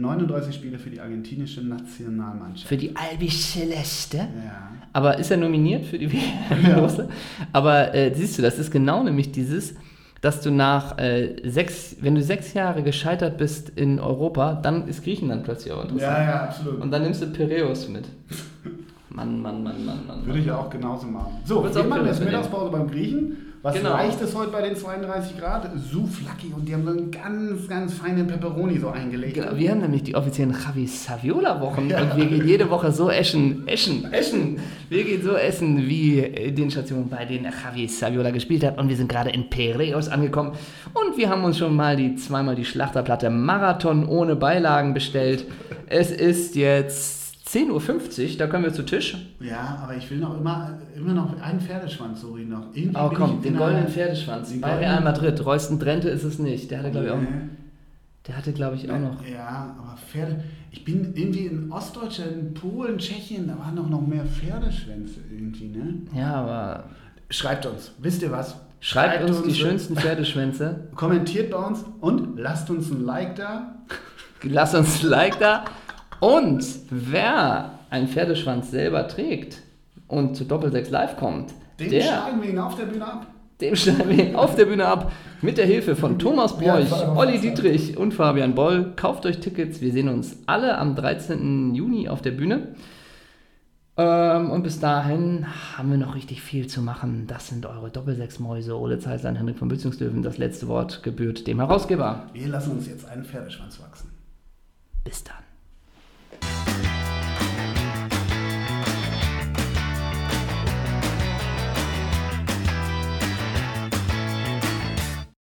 [SPEAKER 1] 39 Spiele für die argentinische Nationalmannschaft.
[SPEAKER 2] Für die Albi Celeste.
[SPEAKER 1] Ja.
[SPEAKER 2] Aber ist er nominiert für die WM? Aber äh, siehst du, das ist genau nämlich dieses, dass du nach äh, sechs, wenn du sechs Jahre gescheitert bist in Europa, dann ist Griechenland plötzlich auch interessant.
[SPEAKER 1] ja, ja, absolut.
[SPEAKER 2] Und dann nimmst du Piräus mit. Mann, Mann, Mann, Mann, Mann.
[SPEAKER 1] Würde ich ja auch genauso machen. So, wir machen jetzt. Mittagspause beim Griechen. Was
[SPEAKER 2] Genau.
[SPEAKER 1] reicht es heute bei den 32 Grad? Souflaki und die haben so einen ganz, ganz feinen Pepperoni so eingelegt.
[SPEAKER 2] Genau, wir haben nämlich die offiziellen Javi Saviola Wochen
[SPEAKER 1] Ja.
[SPEAKER 2] und wir gehen jede Woche so essen, essen, essen. [LAUGHS] Wir gehen so essen, wie äh, den Stationen, bei denen Javi Saviola gespielt hat und wir sind gerade in Piraeus angekommen und wir haben uns schon mal die zweimal die Schlachterplatte Marathon ohne Beilagen bestellt. Es ist jetzt 10.50 Uhr, da können wir zu Tisch.
[SPEAKER 1] Ja, aber ich will noch immer, immer noch einen Pferdeschwanz, sorry noch. Irgendwie
[SPEAKER 2] Oh komm, den
[SPEAKER 1] in
[SPEAKER 2] goldenen Pferdeschwanz bei Real Madrid. Royston Drenthe ist es nicht. Der hatte glaube ich auch, der hatte glaube ich auch noch.
[SPEAKER 1] Ja, aber Pferde. Ich bin irgendwie in Ostdeutschland, in Polen, Tschechien, da waren doch noch mehr Pferdeschwänze irgendwie, ne?
[SPEAKER 2] Ja, aber
[SPEAKER 1] Schreibt uns, wisst ihr was?
[SPEAKER 2] schreibt uns die
[SPEAKER 1] ne?
[SPEAKER 2] schönsten Pferdeschwänze.
[SPEAKER 1] Kommentiert bei uns und lasst uns ein Like da.
[SPEAKER 2] Lasst uns ein Like da. Und wer einen Pferdeschwanz selber trägt und zu Doppelsechs live kommt,
[SPEAKER 1] Den
[SPEAKER 2] der,
[SPEAKER 1] schneiden wir ihn auf der Bühne ab.
[SPEAKER 2] dem schneiden wir auf der Bühne ab mit der Hilfe von Thomas
[SPEAKER 1] Ja, war aber
[SPEAKER 2] Olli
[SPEAKER 1] ja.
[SPEAKER 2] Dietrich und Fabian Boll. Kauft euch Tickets. Wir sehen uns alle am 13. Juni auf der Bühne. Ähm, und bis dahin haben wir noch richtig viel zu machen. Das sind eure Doppelsechsmäuse. Ole Zeisler und Henrik von Bützungslöwen. Das letzte Wort gebührt dem Herausgeber.
[SPEAKER 1] Wir lassen uns jetzt einen Pferdeschwanz wachsen.
[SPEAKER 2] Bis dann.